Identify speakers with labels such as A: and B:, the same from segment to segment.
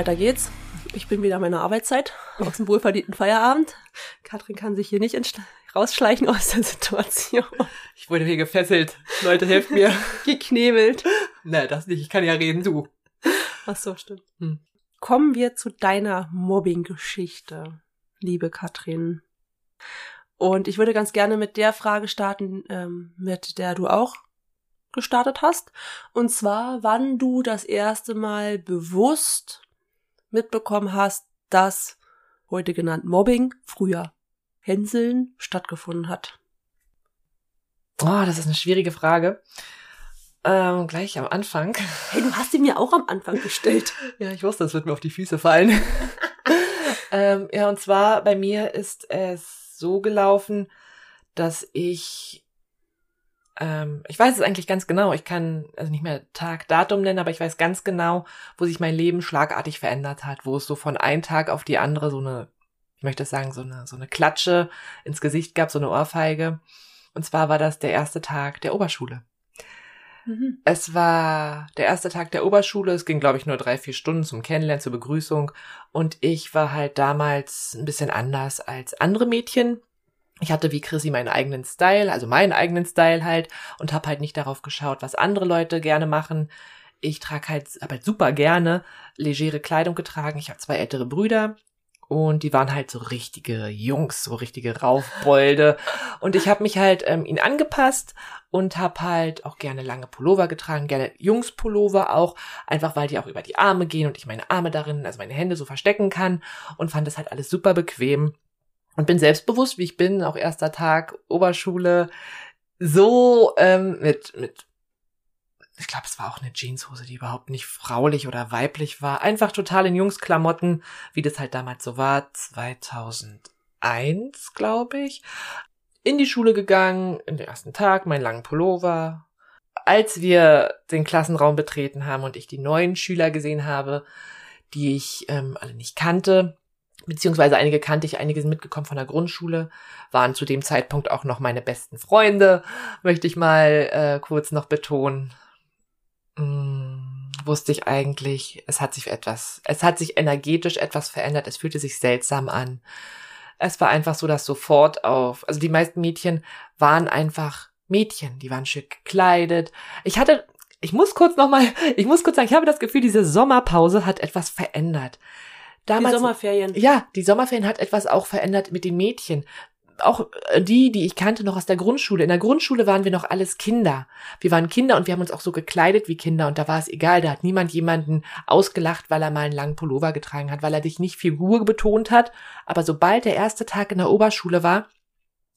A: Weiter geht's. Ich bin wieder in meiner Arbeitszeit aus dem wohlverdienten Feierabend. Katrin kann sich hier nicht rausschleichen aus der Situation.
B: Ich wurde hier gefesselt. Leute, helft mir.
A: Geknebelt.
B: Na, das nicht. Ich kann ja reden, du.
A: Ach so, stimmt. Hm. Kommen wir zu deiner Mobbing-Geschichte, liebe Katrin. Und ich würde ganz gerne mit der Frage starten, ähm, mit der du auch gestartet hast. Und zwar, wann du das erste Mal bewusst mitbekommen hast, dass heute genannt Mobbing früher Hänseln stattgefunden hat.
B: Oh, das ist eine schwierige Frage. Ähm, gleich am Anfang.
A: Hey, du hast sie mir auch am Anfang gestellt.
B: ja, ich wusste, das wird mir auf die Füße fallen. ähm, ja, und zwar bei mir ist es so gelaufen, dass ich ähm, ich weiß es eigentlich ganz genau. Ich kann also nicht mehr Tag, Datum nennen, aber ich weiß ganz genau, wo sich mein Leben schlagartig verändert hat, wo es so von einem Tag auf die andere so eine, ich möchte sagen, so eine, so eine Klatsche ins Gesicht gab, so eine Ohrfeige. Und zwar war das der erste Tag der Oberschule. Mhm. Es war der erste Tag der Oberschule. Es ging, glaube ich, nur drei, vier Stunden zum Kennenlernen, zur Begrüßung. Und ich war halt damals ein bisschen anders als andere Mädchen. Ich hatte wie Chrissy meinen eigenen Style, also meinen eigenen Style halt und habe halt nicht darauf geschaut, was andere Leute gerne machen. Ich trage halt aber halt super gerne legere Kleidung getragen. Ich habe zwei ältere Brüder und die waren halt so richtige Jungs, so richtige Raufbolde und ich habe mich halt ähm, ihnen angepasst und habe halt auch gerne lange Pullover getragen, gerne Jungspullover auch, einfach weil die auch über die Arme gehen und ich meine Arme darin, also meine Hände so verstecken kann und fand das halt alles super bequem und bin selbstbewusst, wie ich bin, auch erster Tag Oberschule, so ähm, mit, mit, ich glaube, es war auch eine Jeanshose, die überhaupt nicht fraulich oder weiblich war, einfach total in Jungsklamotten, wie das halt damals so war, 2001, glaube ich, in die Schule gegangen, in den ersten Tag, meinen langen Pullover. Als wir den Klassenraum betreten haben und ich die neuen Schüler gesehen habe, die ich ähm, alle nicht kannte, beziehungsweise einige kannte ich, einige sind mitgekommen von der Grundschule, waren zu dem Zeitpunkt auch noch meine besten Freunde, möchte ich mal äh, kurz noch betonen. Hm, wusste ich eigentlich, es hat sich etwas, es hat sich energetisch etwas verändert, es fühlte sich seltsam an. Es war einfach so, dass sofort auf, also die meisten Mädchen waren einfach Mädchen, die waren schick gekleidet. Ich hatte, ich muss kurz nochmal, ich muss kurz sagen, ich habe das Gefühl, diese Sommerpause hat etwas verändert.
A: Damals, die Sommerferien.
B: Ja, die Sommerferien hat etwas auch verändert mit den Mädchen. Auch äh, die, die ich kannte noch aus der Grundschule. In der Grundschule waren wir noch alles Kinder. Wir waren Kinder und wir haben uns auch so gekleidet wie Kinder und da war es egal. Da hat niemand jemanden ausgelacht, weil er mal einen langen Pullover getragen hat, weil er dich nicht Figur betont hat. Aber sobald der erste Tag in der Oberschule war,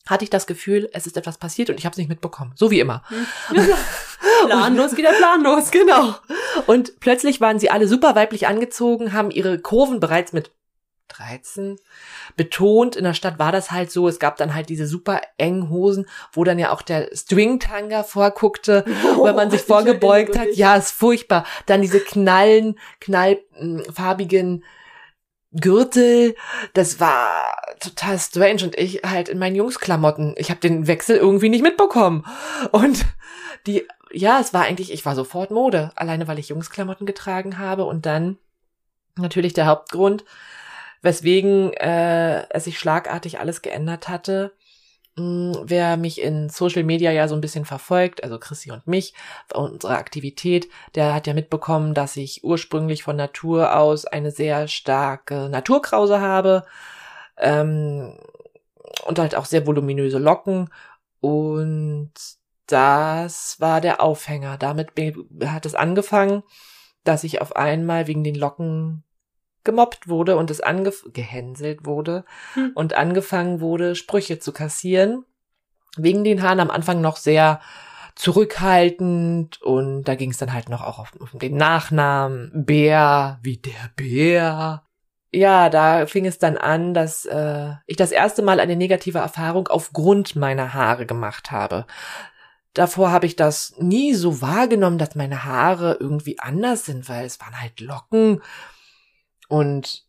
B: hatte ich das Gefühl, es ist etwas passiert und ich habe es nicht mitbekommen. So wie immer.
A: Hm. planlos geht der planlos.
B: Genau. Und plötzlich waren sie alle super weiblich angezogen, haben ihre Kurven bereits mit 13 betont. In der Stadt war das halt so. Es gab dann halt diese super engen Hosen, wo dann ja auch der Stringtanga vorguckte, oh, wenn man sich vorgebeugt hat. Ja, ist furchtbar. Dann diese knallen, knallfarbigen Gürtel, das war total strange. Und ich halt in meinen Jungsklamotten. Ich habe den Wechsel irgendwie nicht mitbekommen. Und die, ja, es war eigentlich, ich war sofort Mode, alleine weil ich Jungsklamotten getragen habe. Und dann natürlich der Hauptgrund, weswegen äh, es sich schlagartig alles geändert hatte, wer mich in Social Media ja so ein bisschen verfolgt, also Chrissy und mich, unsere Aktivität, der hat ja mitbekommen, dass ich ursprünglich von Natur aus eine sehr starke Naturkrause habe ähm, und halt auch sehr voluminöse Locken und das war der Aufhänger. Damit hat es angefangen, dass ich auf einmal wegen den Locken gemobbt wurde und es angef gehänselt wurde
A: Hm.
B: und angefangen wurde, Sprüche zu kassieren. Wegen den Haaren am Anfang noch sehr zurückhaltend und da ging es dann halt noch auch auf, auf den Nachnamen Bär, wie der Bär. Ja, da fing es dann an, dass äh, ich das erste Mal eine negative Erfahrung aufgrund meiner Haare gemacht habe. Davor habe ich das nie so wahrgenommen, dass meine Haare irgendwie anders sind, weil es waren halt Locken und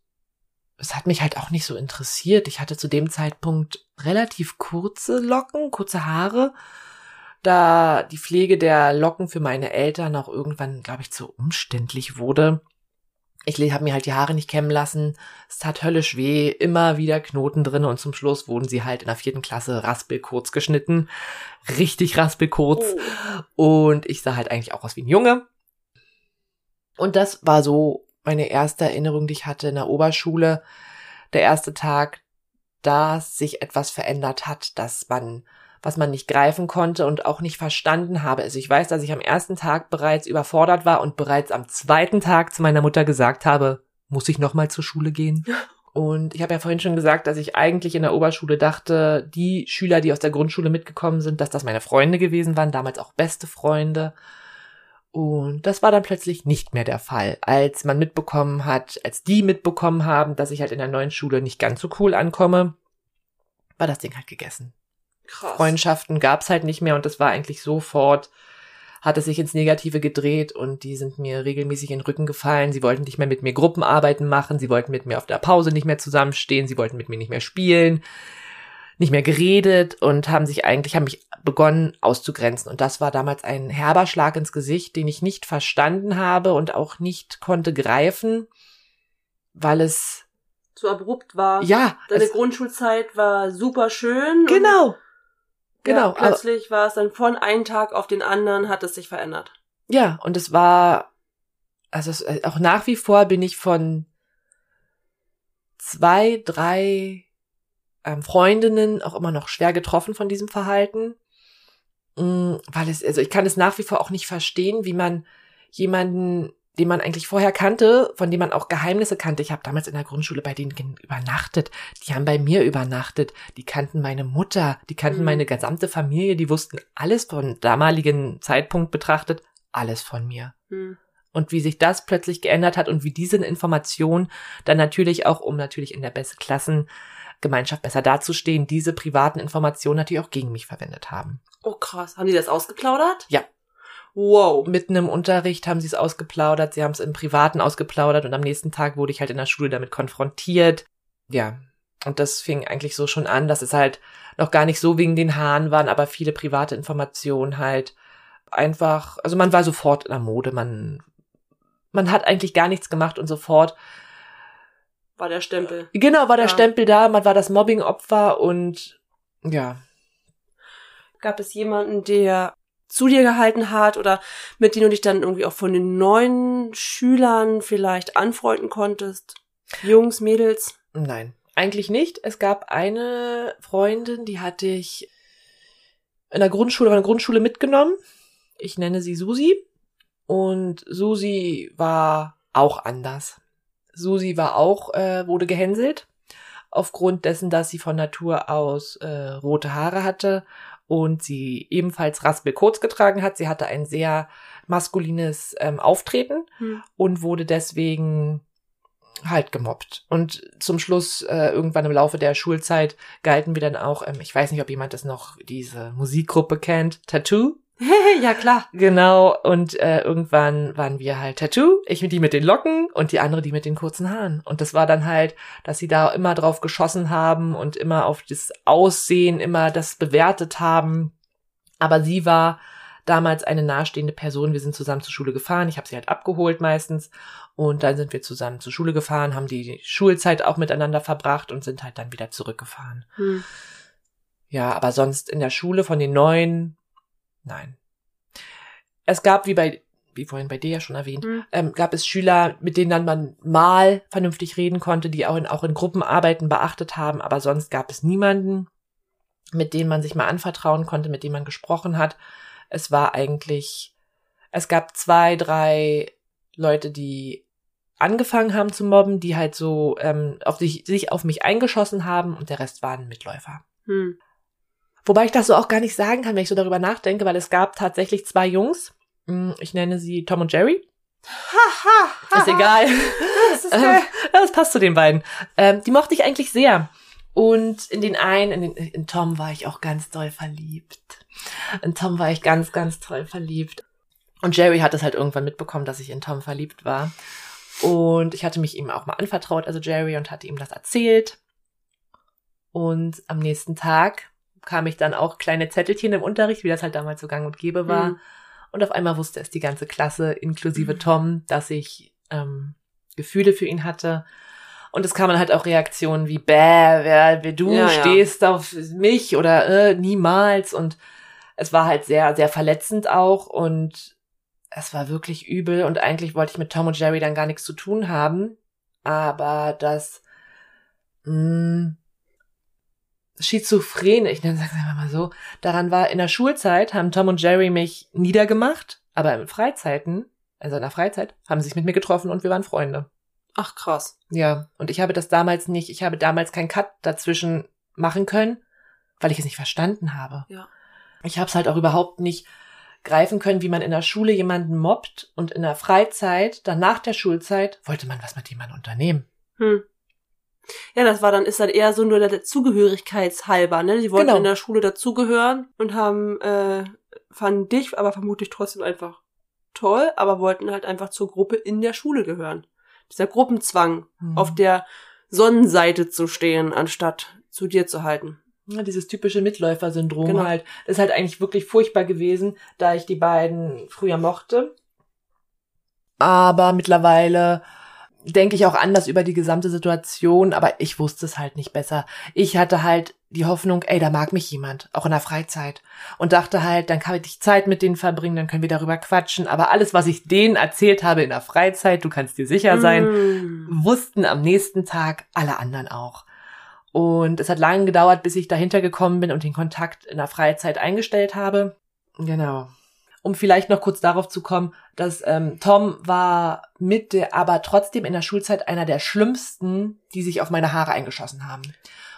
B: es hat mich halt auch nicht so interessiert. Ich hatte zu dem Zeitpunkt relativ kurze Locken, kurze Haare, da die Pflege der Locken für meine Eltern auch irgendwann, glaube ich, zu umständlich wurde. Ich habe mir halt die Haare nicht kämmen lassen. Es tat höllisch weh, immer wieder Knoten drin und zum Schluss wurden sie halt in der vierten Klasse raspelkurz geschnitten. Richtig raspelkurz. Und ich sah halt eigentlich auch aus wie ein Junge. Und das war so meine erste Erinnerung, die ich hatte in der Oberschule. Der erste Tag, dass sich etwas verändert hat, dass man, was man nicht greifen konnte und auch nicht verstanden habe. Also ich weiß, dass ich am ersten Tag bereits überfordert war und bereits am zweiten Tag zu meiner Mutter gesagt habe, muss ich nochmal zur Schule gehen? Und ich habe ja vorhin schon gesagt, dass ich eigentlich in der Oberschule dachte, die Schüler, die aus der Grundschule mitgekommen sind, dass das meine Freunde gewesen waren, damals auch beste Freunde. Und das war dann plötzlich nicht mehr der Fall, als man mitbekommen hat, als die mitbekommen haben, dass ich halt in der neuen Schule nicht ganz so cool ankomme, war das Ding halt gegessen.
A: Krass.
B: Freundschaften gab's halt nicht mehr und das war eigentlich sofort, hat es sich ins Negative gedreht und die sind mir regelmäßig in den Rücken gefallen. Sie wollten nicht mehr mit mir Gruppenarbeiten machen, sie wollten mit mir auf der Pause nicht mehr zusammenstehen, sie wollten mit mir nicht mehr spielen, nicht mehr geredet und haben sich eigentlich, haben mich begonnen auszugrenzen. Und das war damals ein herber Schlag ins Gesicht, den ich nicht verstanden habe und auch nicht konnte greifen, weil es
A: Zu abrupt war.
B: ja,
A: Deine Grundschulzeit war super schön.
B: genau, genau,
A: Ja,
B: aber-
A: plötzlich war es dann von einem Tag auf den anderen, hat es sich verändert.
B: Ja, und es war, also es, äh, auch nach wie vor bin ich von zwei, drei ähm, Freundinnen auch immer noch schwer getroffen von diesem Verhalten. Mm, weil es, also ich kann es nach wie vor auch nicht verstehen, wie man jemanden, den man eigentlich vorher kannte, von dem man auch Geheimnisse kannte. Ich habe damals in der Grundschule bei denen übernachtet. Die haben bei mir übernachtet. Die kannten meine Mutter, die kannten
A: Mhm.
B: meine gesamte Familie, die wussten alles von damaligen Zeitpunkt betrachtet, alles von mir
A: Hm.
B: und wie sich das plötzlich geändert hat und wie diese Information dann natürlich auch, um natürlich in der besten Klassengemeinschaft besser dazustehen, diese privaten Informationen natürlich auch gegen mich verwendet haben.
A: Oh krass. Haben die das ausgeplaudert?
B: Ja.
A: Wow.
B: Mitten im Unterricht haben sie es ausgeplaudert, sie haben es im Privaten ausgeplaudert und am nächsten Tag wurde ich halt in der Schule damit konfrontiert. Ja. Und das fing eigentlich so schon an, dass es halt noch gar nicht so wegen den Haaren waren, aber viele private Informationen halt einfach, also man war sofort in der Mode, man, man hat eigentlich gar nichts gemacht und sofort
A: War der Stempel.
B: Genau, war der
A: Ja.
B: Stempel da, man war das Mobbing-Opfer und ja.
A: Gab es jemanden, der zu dir gehalten hat oder mit dem du dich dann irgendwie auch von den neuen Schülern vielleicht anfreunden konntest? Jungs, Mädels?
B: Nein, eigentlich nicht. Es gab eine Freundin, die hatte ich in der Grundschule, von der Grundschule mitgenommen. Ich nenne sie Susi. Und Susi war auch anders. Susi war auch, äh, wurde gehänselt. Aufgrund dessen, dass sie von Natur aus äh, rote Haare hatte und sie ebenfalls raspelkurz getragen hat. Sie hatte ein sehr maskulines ähm, Auftreten
A: Hm.
B: und wurde deswegen halt gemobbt. Und zum Schluss, äh, irgendwann im Laufe der Schulzeit, galten wir dann auch, ähm, ich weiß nicht, ob jemand das noch, diese Musikgruppe kennt, Tattoo.
A: ja, klar.
B: Genau, und äh, irgendwann waren wir halt Tattoo, ich mit die mit den Locken und die andere die mit den kurzen Haaren. Und das war dann halt, dass sie da immer drauf geschossen haben und immer auf das Aussehen, immer das bewertet haben. Aber sie war damals eine nahestehende Person. Wir sind zusammen zur Schule gefahren. Ich habe sie halt abgeholt meistens. Und dann sind wir zusammen zur Schule gefahren, haben die Schulzeit auch miteinander verbracht und sind halt dann wieder zurückgefahren.
A: Hm.
B: Ja, aber sonst in der Schule von den neuen, nein. Es gab, wie bei, wie vorhin bei dir ja schon erwähnt,
A: Hm.
B: ähm, gab es Schüler, mit denen dann man mal vernünftig reden konnte, die auch in, auch in Gruppenarbeiten beachtet haben, aber sonst gab es niemanden, mit dem man sich mal anvertrauen konnte, mit dem man gesprochen hat. Es war eigentlich, es gab zwei, drei Leute, die angefangen haben zu mobben, die halt so ähm, auf sich, sich auf mich eingeschossen haben und der Rest waren Mitläufer.
A: Hm.
B: Wobei ich das so auch gar nicht sagen kann, wenn ich so darüber nachdenke, weil es gab tatsächlich zwei Jungs. Hm, Ich nenne sie Tom und Jerry. Ist egal.
A: Das, ist
B: Ähm, das passt zu den beiden. Ähm, die mochte ich eigentlich sehr. Und in den einen, in, den, in Tom war ich auch ganz doll verliebt. In Tom war ich ganz, ganz toll verliebt. Und Jerry hat es halt irgendwann mitbekommen, dass ich in Tom verliebt war. Und ich hatte mich ihm auch mal anvertraut, also Jerry, und hatte ihm das erzählt. Und am nächsten Tag kam ich dann auch kleine Zettelchen im Unterricht, wie das halt damals so gang und gäbe war.
A: Mhm.
B: Und auf einmal wusste es die ganze Klasse, inklusive
A: Mhm.
B: Tom, dass ich ähm, Gefühle für ihn hatte. Und es kamen halt auch Reaktionen wie, bäh, wer, wer du
A: Ja, ja.
B: stehst auf mich oder äh, niemals. Und es war halt sehr, sehr verletzend auch und es war wirklich übel. Und eigentlich wollte ich mit Tom und Jerry dann gar nichts zu tun haben. Aber das mh, Schizophrene, ich nenne es einfach mal so, daran war, in der Schulzeit haben Tom und Jerry mich niedergemacht, aber in Freizeiten, also in der Freizeit, haben sie sich mit mir getroffen und wir waren Freunde.
A: Ach krass.
B: Ja, und ich habe das damals nicht, ich habe damals keinen Cut dazwischen machen können, weil ich es nicht verstanden habe.
A: Ja.
B: Ich habe es halt auch überhaupt nicht greifen können, wie man in der Schule jemanden mobbt und in der Freizeit, dann nach der Schulzeit, wollte man was mit jemandem unternehmen.
A: Hm. Ja, das war dann, ist dann eher so nur der Zugehörigkeitshalber, ne? Die wollten
B: Genau.
A: in der Schule dazugehören und haben, äh, fanden dich aber vermutlich trotzdem einfach toll, aber wollten halt einfach zur Gruppe in der Schule gehören. Dieser Gruppenzwang,
B: Mhm.
A: auf der Sonnenseite zu stehen, anstatt zu dir zu halten.
B: Ja, dieses typische Mitläufer-Syndrom
A: Genau.
B: halt. Das ist halt eigentlich wirklich furchtbar gewesen, da ich die beiden früher mochte. Aber mittlerweile denke ich auch anders über die gesamte Situation, aber ich wusste es halt nicht besser. Ich hatte halt die Hoffnung, ey, da mag mich jemand, auch in der Freizeit. Und dachte halt, dann kann ich Zeit mit denen verbringen, dann können wir darüber quatschen. Aber alles, was ich denen erzählt habe in der Freizeit, du kannst dir sicher sein,
A: Mm.
B: wussten am nächsten Tag alle anderen auch. Und es hat lange gedauert, bis ich dahinter gekommen bin und den Kontakt in der Freizeit eingestellt habe. Genau. Um vielleicht noch kurz darauf zu kommen, dass ähm, Tom war mit der, aber trotzdem in der Schulzeit einer der schlimmsten, die sich auf meine Haare eingeschossen haben.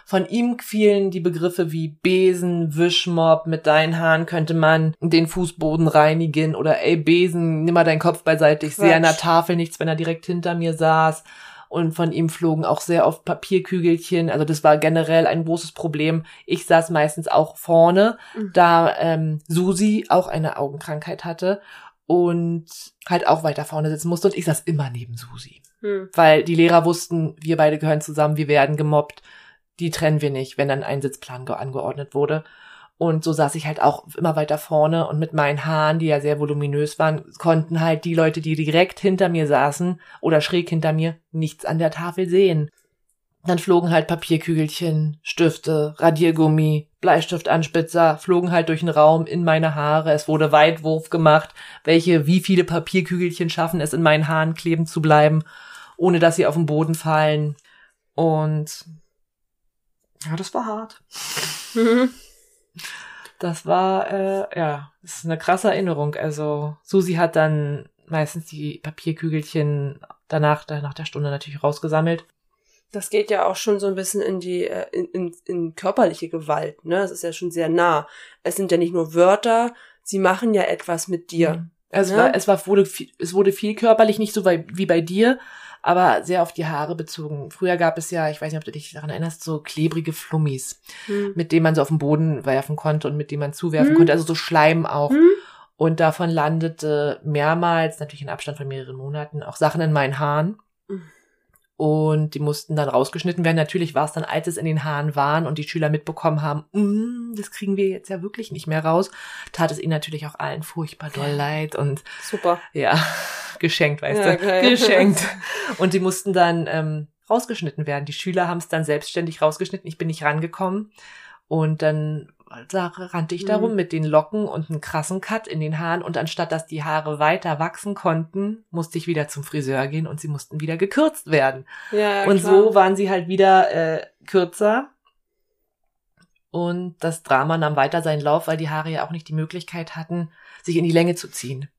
B: Von ihm fielen die Begriffe wie Besen, Wischmob, mit deinen Haaren könnte man den Fußboden reinigen oder ey Besen, nimm mal deinen Kopf beiseite, ich sehe an der
A: Quatsch.
B: Tafel nichts, wenn er direkt hinter mir saß. Und von ihm flogen auch sehr oft Papierkügelchen. Also das war generell ein großes Problem. Ich saß meistens auch vorne,
A: Mhm.
B: da ähm, Susi auch eine Augenkrankheit hatte und halt auch weiter vorne sitzen musste. Und ich saß immer neben Susi
A: Hm.
B: weil die Lehrer wussten, wir beide gehören zusammen, wir werden gemobbt, die trennen wir nicht, wenn dann ein Sitzplan ge- angeordnet wurde. Und so saß ich halt auch immer weiter vorne und mit meinen Haaren, die ja sehr voluminös waren, konnten halt die Leute, die direkt hinter mir saßen oder schräg hinter mir, nichts an der Tafel sehen. Dann flogen halt Papierkügelchen, Stifte, Radiergummi, Bleistiftanspitzer, flogen halt durch den Raum in meine Haare. Es wurde Weitwurf gemacht, welche, wie viele Papierkügelchen schaffen es in meinen Haaren kleben zu bleiben, ohne dass sie auf den Boden fallen. Und ja, das war hart.
A: Mhm.
B: Das war, äh, ja, das ist eine krasse Erinnerung. Also Susi hat dann meistens die Papierkügelchen danach, da- nach der Stunde natürlich rausgesammelt.
A: Das geht ja auch schon so ein bisschen in die äh, in, in, in körperliche Gewalt, ne? Das ist ja schon sehr nah. Es sind ja nicht nur Wörter, sie machen ja etwas mit dir.
B: Es
A: Ja.
B: war, es war, wurde, viel, es wurde viel körperlich, nicht so wie bei dir, aber sehr auf die Haare bezogen. Früher gab es ja, ich weiß nicht, ob du dich daran erinnerst, so klebrige Flummis,
A: Hm.
B: mit denen man so auf den Boden werfen konnte und mit denen man zuwerfen
A: Hm.
B: konnte, also so Schleim auch.
A: Hm?
B: Und davon landete mehrmals, natürlich in Abstand von mehreren Monaten, auch Sachen in meinen Haaren. Und die mussten dann rausgeschnitten werden. Natürlich war es dann, als es in den Haaren waren und die Schüler mitbekommen haben, "Mm, das kriegen wir jetzt ja wirklich nicht mehr raus, tat es ihnen natürlich auch allen furchtbar doll leid und
A: Super.
B: ja, geschenkt, weißt
A: Ja,
B: du,
A: geil.
B: geschenkt. Und die mussten dann ähm, rausgeschnitten werden. Die Schüler haben es dann selbstständig rausgeschnitten. Ich bin nicht rangekommen. Und dann da rannte ich darum
A: Mhm.
B: mit den Locken und einem krassen Cut in den Haaren. Und anstatt dass die Haare weiter wachsen konnten, musste ich wieder zum Friseur gehen und sie mussten wieder gekürzt werden.
A: Ja, ja
B: und
A: klar.
B: so waren sie halt wieder äh, kürzer. Und das Drama nahm weiter seinen Lauf, weil die Haare ja auch nicht die Möglichkeit hatten, sich in die Länge zu ziehen.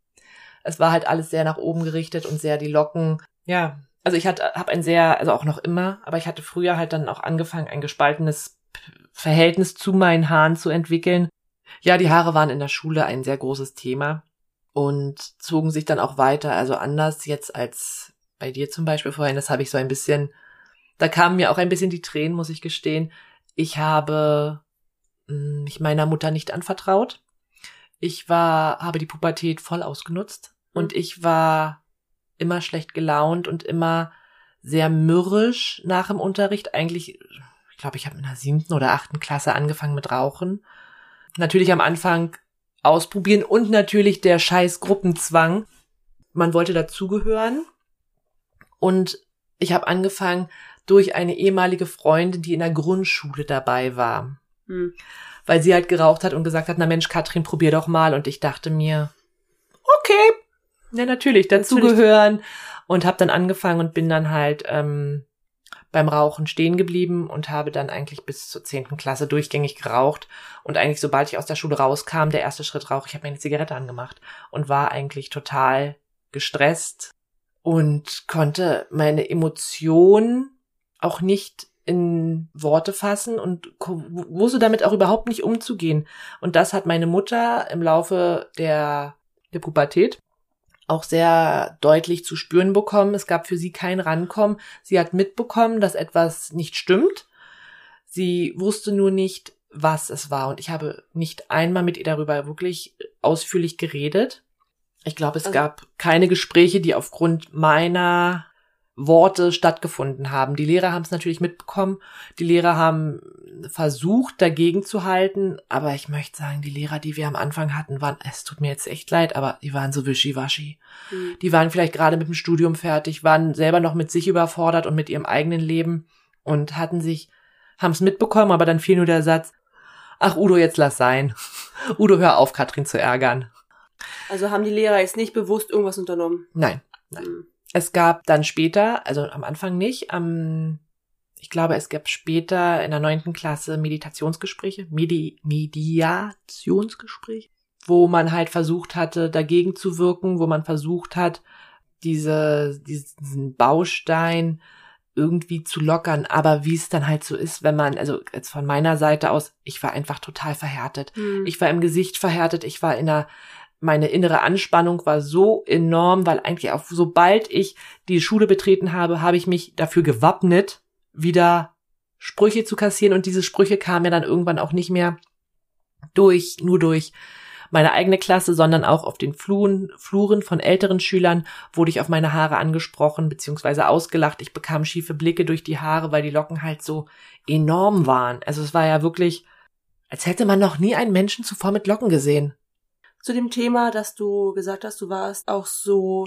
B: Es war halt alles sehr nach oben gerichtet und sehr die Locken, ja, also ich hatte, habe ein sehr, also auch noch immer, aber ich hatte früher halt dann auch angefangen, ein gespaltenes Verhältnis zu meinen Haaren zu entwickeln. Ja, die Haare waren in der Schule ein sehr großes Thema und zogen sich dann auch weiter, also anders jetzt als bei dir zum Beispiel vorhin, das habe ich so ein bisschen, da kamen mir auch ein bisschen die Tränen, muss ich gestehen. Ich habe hm, mich meiner Mutter nicht anvertraut. Ich war, habe die Pubertät voll ausgenutzt und
A: Mhm.
B: ich war immer schlecht gelaunt und immer sehr mürrisch nach dem Unterricht. Eigentlich, ich glaube, ich habe in der siebten oder achten Klasse angefangen mit Rauchen. Natürlich am Anfang ausprobieren und natürlich der scheiß Gruppenzwang. Man wollte dazugehören. Und ich habe angefangen durch eine ehemalige Freundin, die in der Grundschule dabei war.
A: Hm.
B: Weil sie halt geraucht hat und gesagt hat, na Mensch, Katrin, probier doch mal. Und ich dachte mir, okay, ja natürlich, dazugehören. Und habe dann angefangen und bin dann halt ähm, beim Rauchen stehen geblieben und habe dann eigentlich bis zur zehnten Klasse durchgängig geraucht. Und eigentlich, sobald ich aus der Schule rauskam, der erste Schritt rauch, ich habe mir eine Zigarette angemacht und war eigentlich total gestresst und konnte meine Emotionen auch nicht in Worte fassen und wusste damit auch überhaupt nicht umzugehen. Und das hat meine Mutter im Laufe der, der Pubertät auch sehr deutlich zu spüren bekommen. Es gab für sie kein Rankommen. Sie hat mitbekommen, dass etwas nicht stimmt. Sie wusste nur nicht, was es war. Und ich habe nicht einmal mit ihr darüber wirklich ausführlich geredet. Ich glaube, es
A: Also-
B: gab keine Gespräche, die aufgrund meiner Worte stattgefunden haben. Die Lehrer haben es natürlich mitbekommen. Die Lehrer haben versucht, dagegen zu halten. Aber ich möchte sagen, die Lehrer, die wir am Anfang hatten, waren, es tut mir jetzt echt leid, aber die waren so wischiwaschi.
A: Hm.
B: Die waren vielleicht gerade mit dem Studium fertig, waren selber noch mit sich überfordert und mit ihrem eigenen Leben und hatten sich, haben es mitbekommen, aber dann fiel nur der Satz, ach Udo, jetzt lass sein. Udo, hör auf, Katrin zu ärgern.
A: Also haben die Lehrer jetzt nicht bewusst irgendwas unternommen.
B: Nein.
A: Hm.
B: Es gab dann später, also am Anfang nicht, am, ich glaube, es gab später in der neunten Klasse Meditationsgespräche, Medi Mediationsgespräche, wo man halt versucht hatte, dagegen zu wirken, wo man versucht hat, diese, diesen Baustein irgendwie zu lockern. Aber wie es dann halt so ist, wenn man, also jetzt von meiner Seite aus, ich war einfach total verhärtet.
A: Hm.
B: Ich war im Gesicht verhärtet, ich war in einer, meine innere Anspannung war so enorm, weil eigentlich auch sobald ich die Schule betreten habe, habe ich mich dafür gewappnet, wieder Sprüche zu kassieren und diese Sprüche kamen ja dann irgendwann auch nicht mehr durch, nur durch meine eigene Klasse, sondern auch auf den Fluren, Fluren von älteren Schülern wurde ich auf meine Haare angesprochen beziehungsweise ausgelacht. Ich bekam schiefe Blicke durch die Haare, weil die Locken halt so enorm waren. Also es war ja wirklich, als hätte man noch nie einen Menschen zuvor mit Locken gesehen.
A: Zu dem Thema, dass du gesagt hast, du warst auch so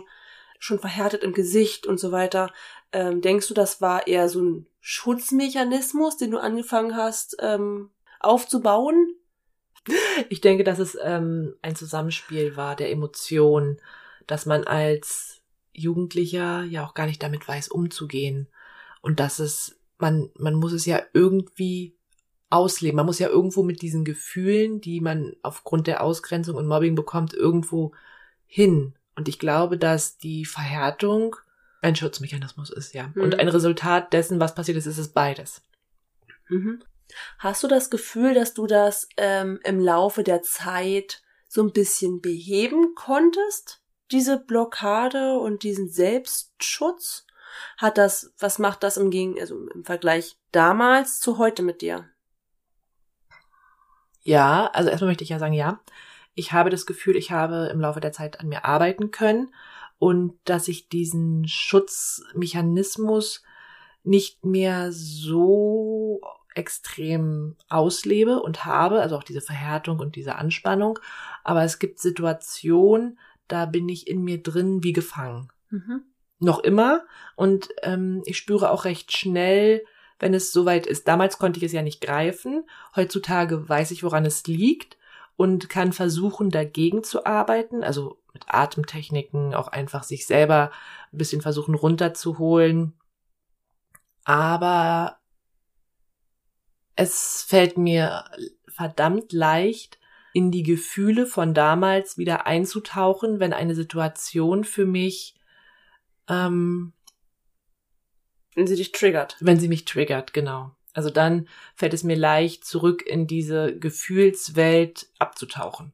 A: schon verhärtet im Gesicht und so weiter. Ähm, denkst du, das war eher so ein Schutzmechanismus, den du angefangen hast ähm, aufzubauen?
B: Ich denke, dass es ähm, ein Zusammenspiel war der Emotionen, dass man als Jugendlicher ja auch gar nicht damit weiß, umzugehen. Und dass es, man, man muss es ja irgendwie ausleben. Man muss ja irgendwo mit diesen Gefühlen, die man aufgrund der Ausgrenzung und Mobbing bekommt, irgendwo hin. Und ich glaube, dass die Verhärtung ein Schutzmechanismus ist, ja.
A: Mhm.
B: Und ein Resultat dessen, was passiert ist, ist es beides.
A: Mhm. Hast du das Gefühl, dass du das ähm, im Laufe der Zeit so ein bisschen beheben konntest? Diese Blockade und diesen Selbstschutz? Hat das, was macht das im Gegen, also im Vergleich damals zu heute mit dir?
B: Ja, also erstmal möchte ich ja sagen, ja. Ich habe das Gefühl, ich habe im Laufe der Zeit an mir arbeiten können und dass ich diesen Schutzmechanismus nicht mehr so extrem auslebe und habe, also auch diese Verhärtung und diese Anspannung. Aber es gibt Situationen, da bin ich in mir drin wie gefangen
A: Mhm.
B: noch immer und ähm, ich spüre auch recht schnell, wenn es soweit ist. Damals konnte ich es ja nicht greifen. Heutzutage weiß ich, woran es liegt und kann versuchen, dagegen zu arbeiten. Also mit Atemtechniken, auch einfach sich selber ein bisschen versuchen runterzuholen. Aber es fällt mir verdammt leicht, in die Gefühle von damals wieder einzutauchen, wenn eine Situation für mich ähm,
A: Wenn sie dich triggert.
B: Wenn sie mich triggert, genau. Also dann fällt es mir leicht, zurück in diese Gefühlswelt abzutauchen.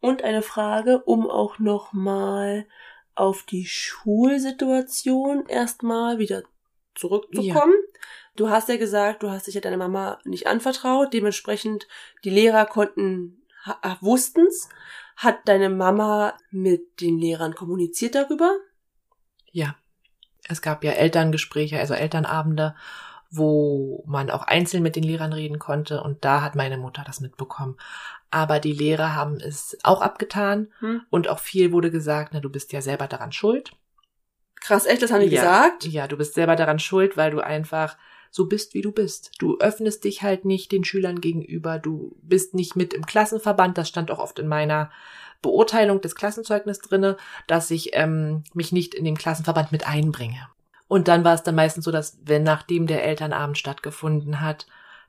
A: Und eine Frage, um auch nochmal auf die Schulsituation erstmal wieder zurückzukommen. Ja. Du hast ja gesagt, du hast dich ja deiner Mama nicht anvertraut, dementsprechend die Lehrer konnten, wussten's. Hat deine Mama mit den Lehrern kommuniziert darüber?
B: Ja. Es gab ja Elterngespräche, also Elternabende wo man auch einzeln mit den Lehrern reden konnte und da hat meine Mutter das mitbekommen. Aber die Lehrer haben es auch abgetan hm. und auch viel wurde gesagt, na, du bist ja selber daran schuld.
A: Krass, echt, das haben die
B: ja,
A: gesagt?
B: Ja, du bist selber daran schuld, weil du einfach so bist, wie du bist. Du öffnest dich halt nicht den Schülern gegenüber, du bist nicht mit im Klassenverband, das stand auch oft in meiner Beurteilung des Klassenzeugnisses drinne, dass ich ähm, mich nicht in den Klassenverband mit einbringe. Und dann war es dann meistens so, dass wenn nachdem der Elternabend stattgefunden hat,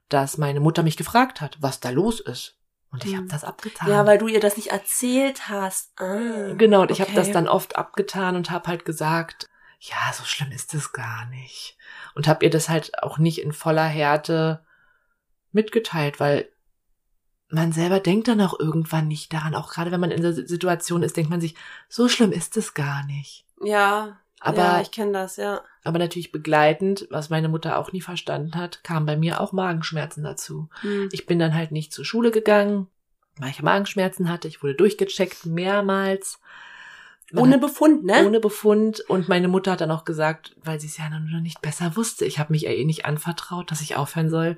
B: dass meine Mutter mich gefragt hat, was da los ist. Und ich hm. habe das abgetan.
A: Ja, weil du ihr das nicht erzählt hast. Ah,
B: genau, und okay. ich habe das dann oft abgetan und habe halt gesagt, ja, so schlimm ist es gar nicht. Und habe ihr das halt auch nicht in voller Härte mitgeteilt, weil man selber denkt dann auch irgendwann nicht daran. Auch gerade wenn man in der Situation ist, denkt man sich, so schlimm ist es gar nicht.
A: Ja, aber ja, ich kenne das, ja.
B: Aber natürlich begleitend, was meine Mutter auch nie verstanden hat, kam bei mir auch Magenschmerzen dazu. Hm. Ich bin dann halt nicht zur Schule gegangen, weil ich Magenschmerzen hatte. Ich wurde durchgecheckt mehrmals.
A: Man ohne Befund, ne?
B: Ohne Befund. Und meine Mutter hat dann auch gesagt, weil sie es ja noch nicht besser wusste, ich habe mich ja eh nicht anvertraut, dass ich aufhören soll,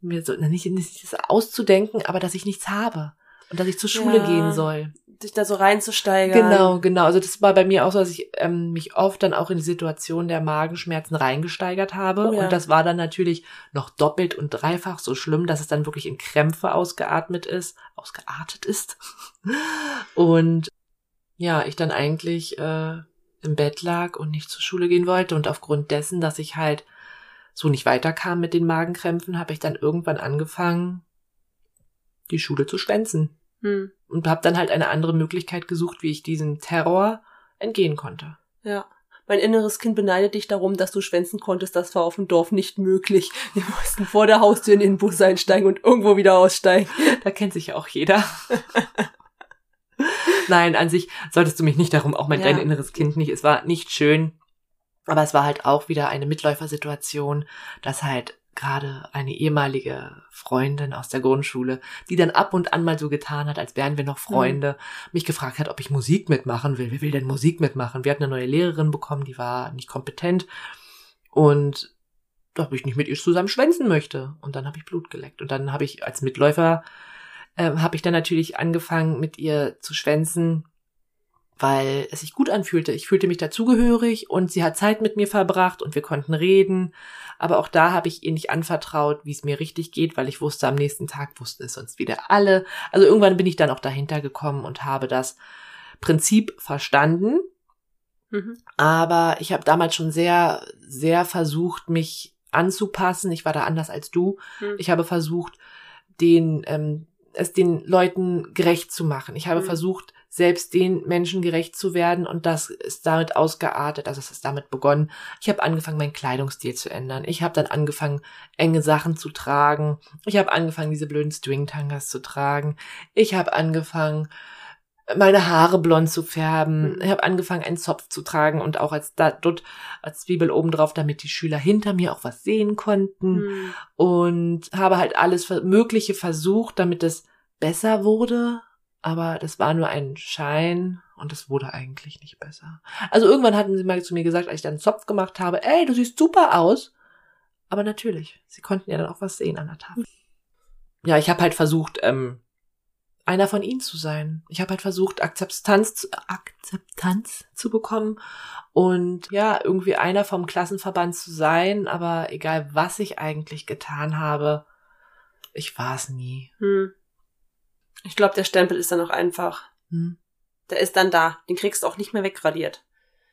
B: mir so nicht, nicht auszudenken, aber dass ich nichts habe und dass ich zur Schule ja. gehen soll
A: sich da so reinzusteigern.
B: Genau, genau. Also das war bei mir auch so, dass ich ähm, mich oft dann auch in die Situation der Magenschmerzen reingesteigert habe. Oh ja. Und das war dann natürlich noch doppelt und dreifach so schlimm, dass es dann wirklich in Krämpfe ausgeatmet ist, ausgeartet ist. und ja, ich dann eigentlich äh, im Bett lag und nicht zur Schule gehen wollte. Und aufgrund dessen, dass ich halt so nicht weiterkam mit den Magenkrämpfen, habe ich dann irgendwann angefangen, die Schule zu schwänzen. Hm. Und habe dann halt eine andere Möglichkeit gesucht, wie ich diesem Terror entgehen konnte.
A: Ja. Mein inneres Kind beneidet dich darum, dass du schwänzen konntest. Das war auf dem Dorf nicht möglich. Wir mussten vor der Haustür in den Bus einsteigen und irgendwo wieder aussteigen.
B: Da kennt sich ja auch jeder. Nein, an sich solltest du mich nicht darum, auch mein ja. dein inneres Kind nicht. Es war nicht schön, aber es war halt auch wieder eine Mitläufersituation, dass halt gerade eine ehemalige Freundin aus der Grundschule, die dann ab und an mal so getan hat, als wären wir noch Freunde, mhm. mich gefragt hat, ob ich Musik mitmachen will. Wer will denn Musik mitmachen? Wir hatten eine neue Lehrerin bekommen, die war nicht kompetent und ob ich nicht mit ihr zusammen schwänzen möchte. Und dann habe ich Blut geleckt. Und dann habe ich als Mitläufer, äh, habe ich dann natürlich angefangen, mit ihr zu schwänzen weil es sich gut anfühlte. Ich fühlte mich dazugehörig und sie hat Zeit mit mir verbracht und wir konnten reden. Aber auch da habe ich ihr nicht anvertraut, wie es mir richtig geht, weil ich wusste, am nächsten Tag wussten es sonst wieder alle. Also irgendwann bin ich dann auch dahinter gekommen und habe das Prinzip verstanden. Mhm. Aber ich habe damals schon sehr, sehr versucht, mich anzupassen. Ich war da anders als du. Mhm. Ich habe versucht, den, ähm, es den Leuten gerecht zu machen. Ich habe mhm. versucht, selbst den Menschen gerecht zu werden und das ist damit ausgeartet, also es ist damit begonnen. Ich habe angefangen, meinen Kleidungsstil zu ändern. Ich habe dann angefangen, enge Sachen zu tragen. Ich habe angefangen, diese blöden Stringtangas zu tragen. Ich habe angefangen, meine Haare blond zu färben. Ich habe angefangen, einen Zopf zu tragen und auch als da, dort als Zwiebel obendrauf, damit die Schüler hinter mir auch was sehen konnten. Mhm. Und habe halt alles Mögliche versucht, damit es besser wurde aber das war nur ein Schein und es wurde eigentlich nicht besser. Also irgendwann hatten sie mal zu mir gesagt, als ich dann einen Zopf gemacht habe, ey, du siehst super aus. Aber natürlich, sie konnten ja dann auch was sehen an der Tafel. Ja, ich habe halt versucht, ähm, einer von ihnen zu sein. Ich habe halt versucht, Akzeptanz, Akzeptanz zu bekommen und ja, irgendwie einer vom Klassenverband zu sein, aber egal was ich eigentlich getan habe, ich war es nie. Hm.
A: Ich glaube, der Stempel ist dann auch einfach. Hm. Der ist dann da. Den kriegst du auch nicht mehr wegradiert.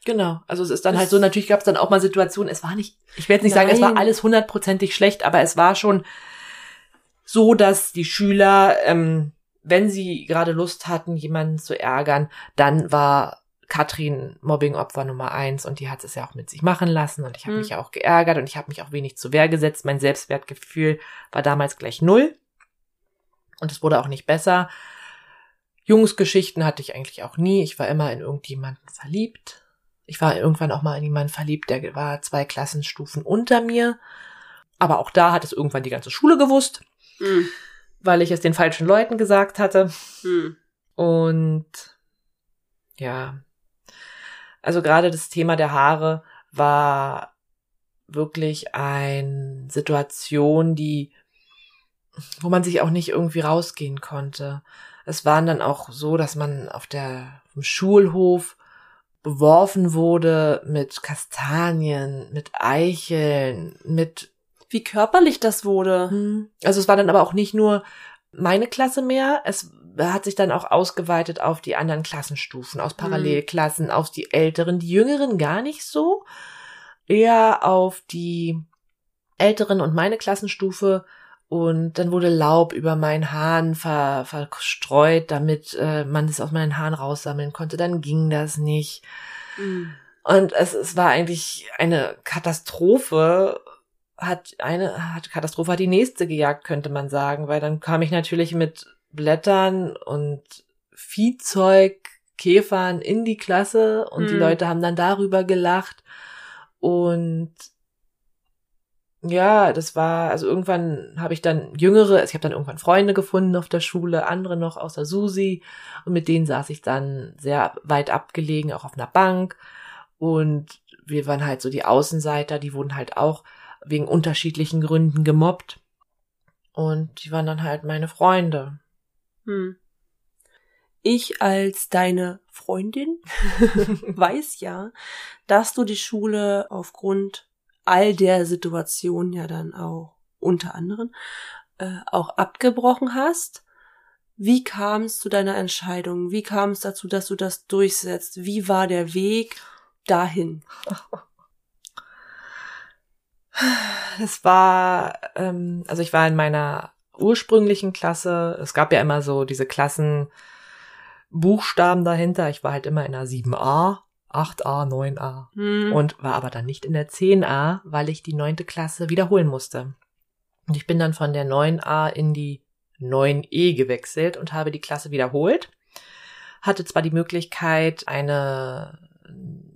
B: Genau. Also es ist dann das halt so, natürlich gab es dann auch mal Situationen, es war nicht, ich werde nicht Nein. sagen, es war alles hundertprozentig schlecht, aber es war schon so, dass die Schüler, ähm, wenn sie gerade Lust hatten, jemanden zu ärgern, dann war Katrin Mobbing-Opfer Nummer eins und die hat es ja auch mit sich machen lassen und ich habe
A: Hm.
B: mich ja auch geärgert und ich habe mich auch wenig zu Wehr gesetzt. Mein Selbstwertgefühl war damals gleich null und es wurde auch nicht besser. Jungsgeschichten hatte ich eigentlich auch nie. Ich war immer in irgendjemanden verliebt. Ich war irgendwann auch mal in jemanden verliebt, der war zwei Klassenstufen unter mir. Aber auch da hat es irgendwann die ganze Schule gewusst,
A: Hm.
B: weil ich es den falschen Leuten gesagt hatte.
A: Hm.
B: Und ja, also gerade das Thema der Haare war wirklich eine Situation, die, wo man sich auch nicht irgendwie rausgehen konnte. Es waren dann auch so, dass man auf der dem Schulhof beworfen wurde mit Kastanien, mit Eicheln, mit
A: Wie körperlich das wurde.
B: hm. Also es war dann aber auch nicht nur meine Klasse mehr, es hat sich dann auch ausgeweitet auf die anderen Klassenstufen, aus Parallelklassen, auf die Älteren, die Jüngeren gar nicht so, eher auf die Älteren und meine Klassenstufe und dann wurde Laub über meinen Haaren ver, verstreut, damit äh, man es aus meinen Haaren raussammeln konnte. Dann ging das nicht.
A: Hm.
B: Und es, es war eigentlich eine Katastrophe, hat eine hat Katastrophe hat die nächste gejagt, könnte man sagen, weil dann kam ich natürlich mit Blättern und Viehzeug, Käfern in die Klasse und die
A: Hm.
B: Leute haben dann darüber gelacht und ja, das war, also irgendwann habe ich dann jüngere, also ich habe dann irgendwann Freunde gefunden auf der Schule, andere noch außer Susi und mit denen saß ich dann sehr weit abgelegen, auch auf einer Bank und wir waren halt so die Außenseiter, die wurden halt auch wegen unterschiedlichen Gründen gemobbt und die waren dann halt meine Freunde.
A: Hm. Ich als deine Freundin weiß ja, dass du die Schule aufgrund all der Situationen ja dann auch unter anderem äh, auch abgebrochen hast. Wie kam es zu deiner Entscheidung? Wie kam es dazu, dass du das durchsetzt? Wie war der Weg dahin?
B: Es war, ähm, also ich war in meiner ursprünglichen Klasse. Es gab ja immer so diese Klassen Buchstaben dahinter. Ich war halt immer in einer 7a, 8a, 9a
A: Hm.
B: und war aber dann nicht in der 10a, weil ich die neunte Klasse wiederholen musste. Und ich bin dann von der 9a in die 9e gewechselt und habe die Klasse wiederholt. Hatte zwar die Möglichkeit, eine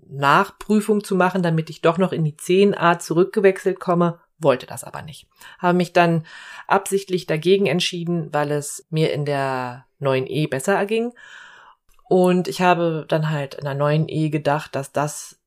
B: Nachprüfung zu machen, damit ich doch noch in die 10a zurückgewechselt komme, wollte das aber nicht. Habe mich dann absichtlich dagegen entschieden, weil es mir in der 9e besser erging. Und ich habe dann halt in der 9e gedacht, dass das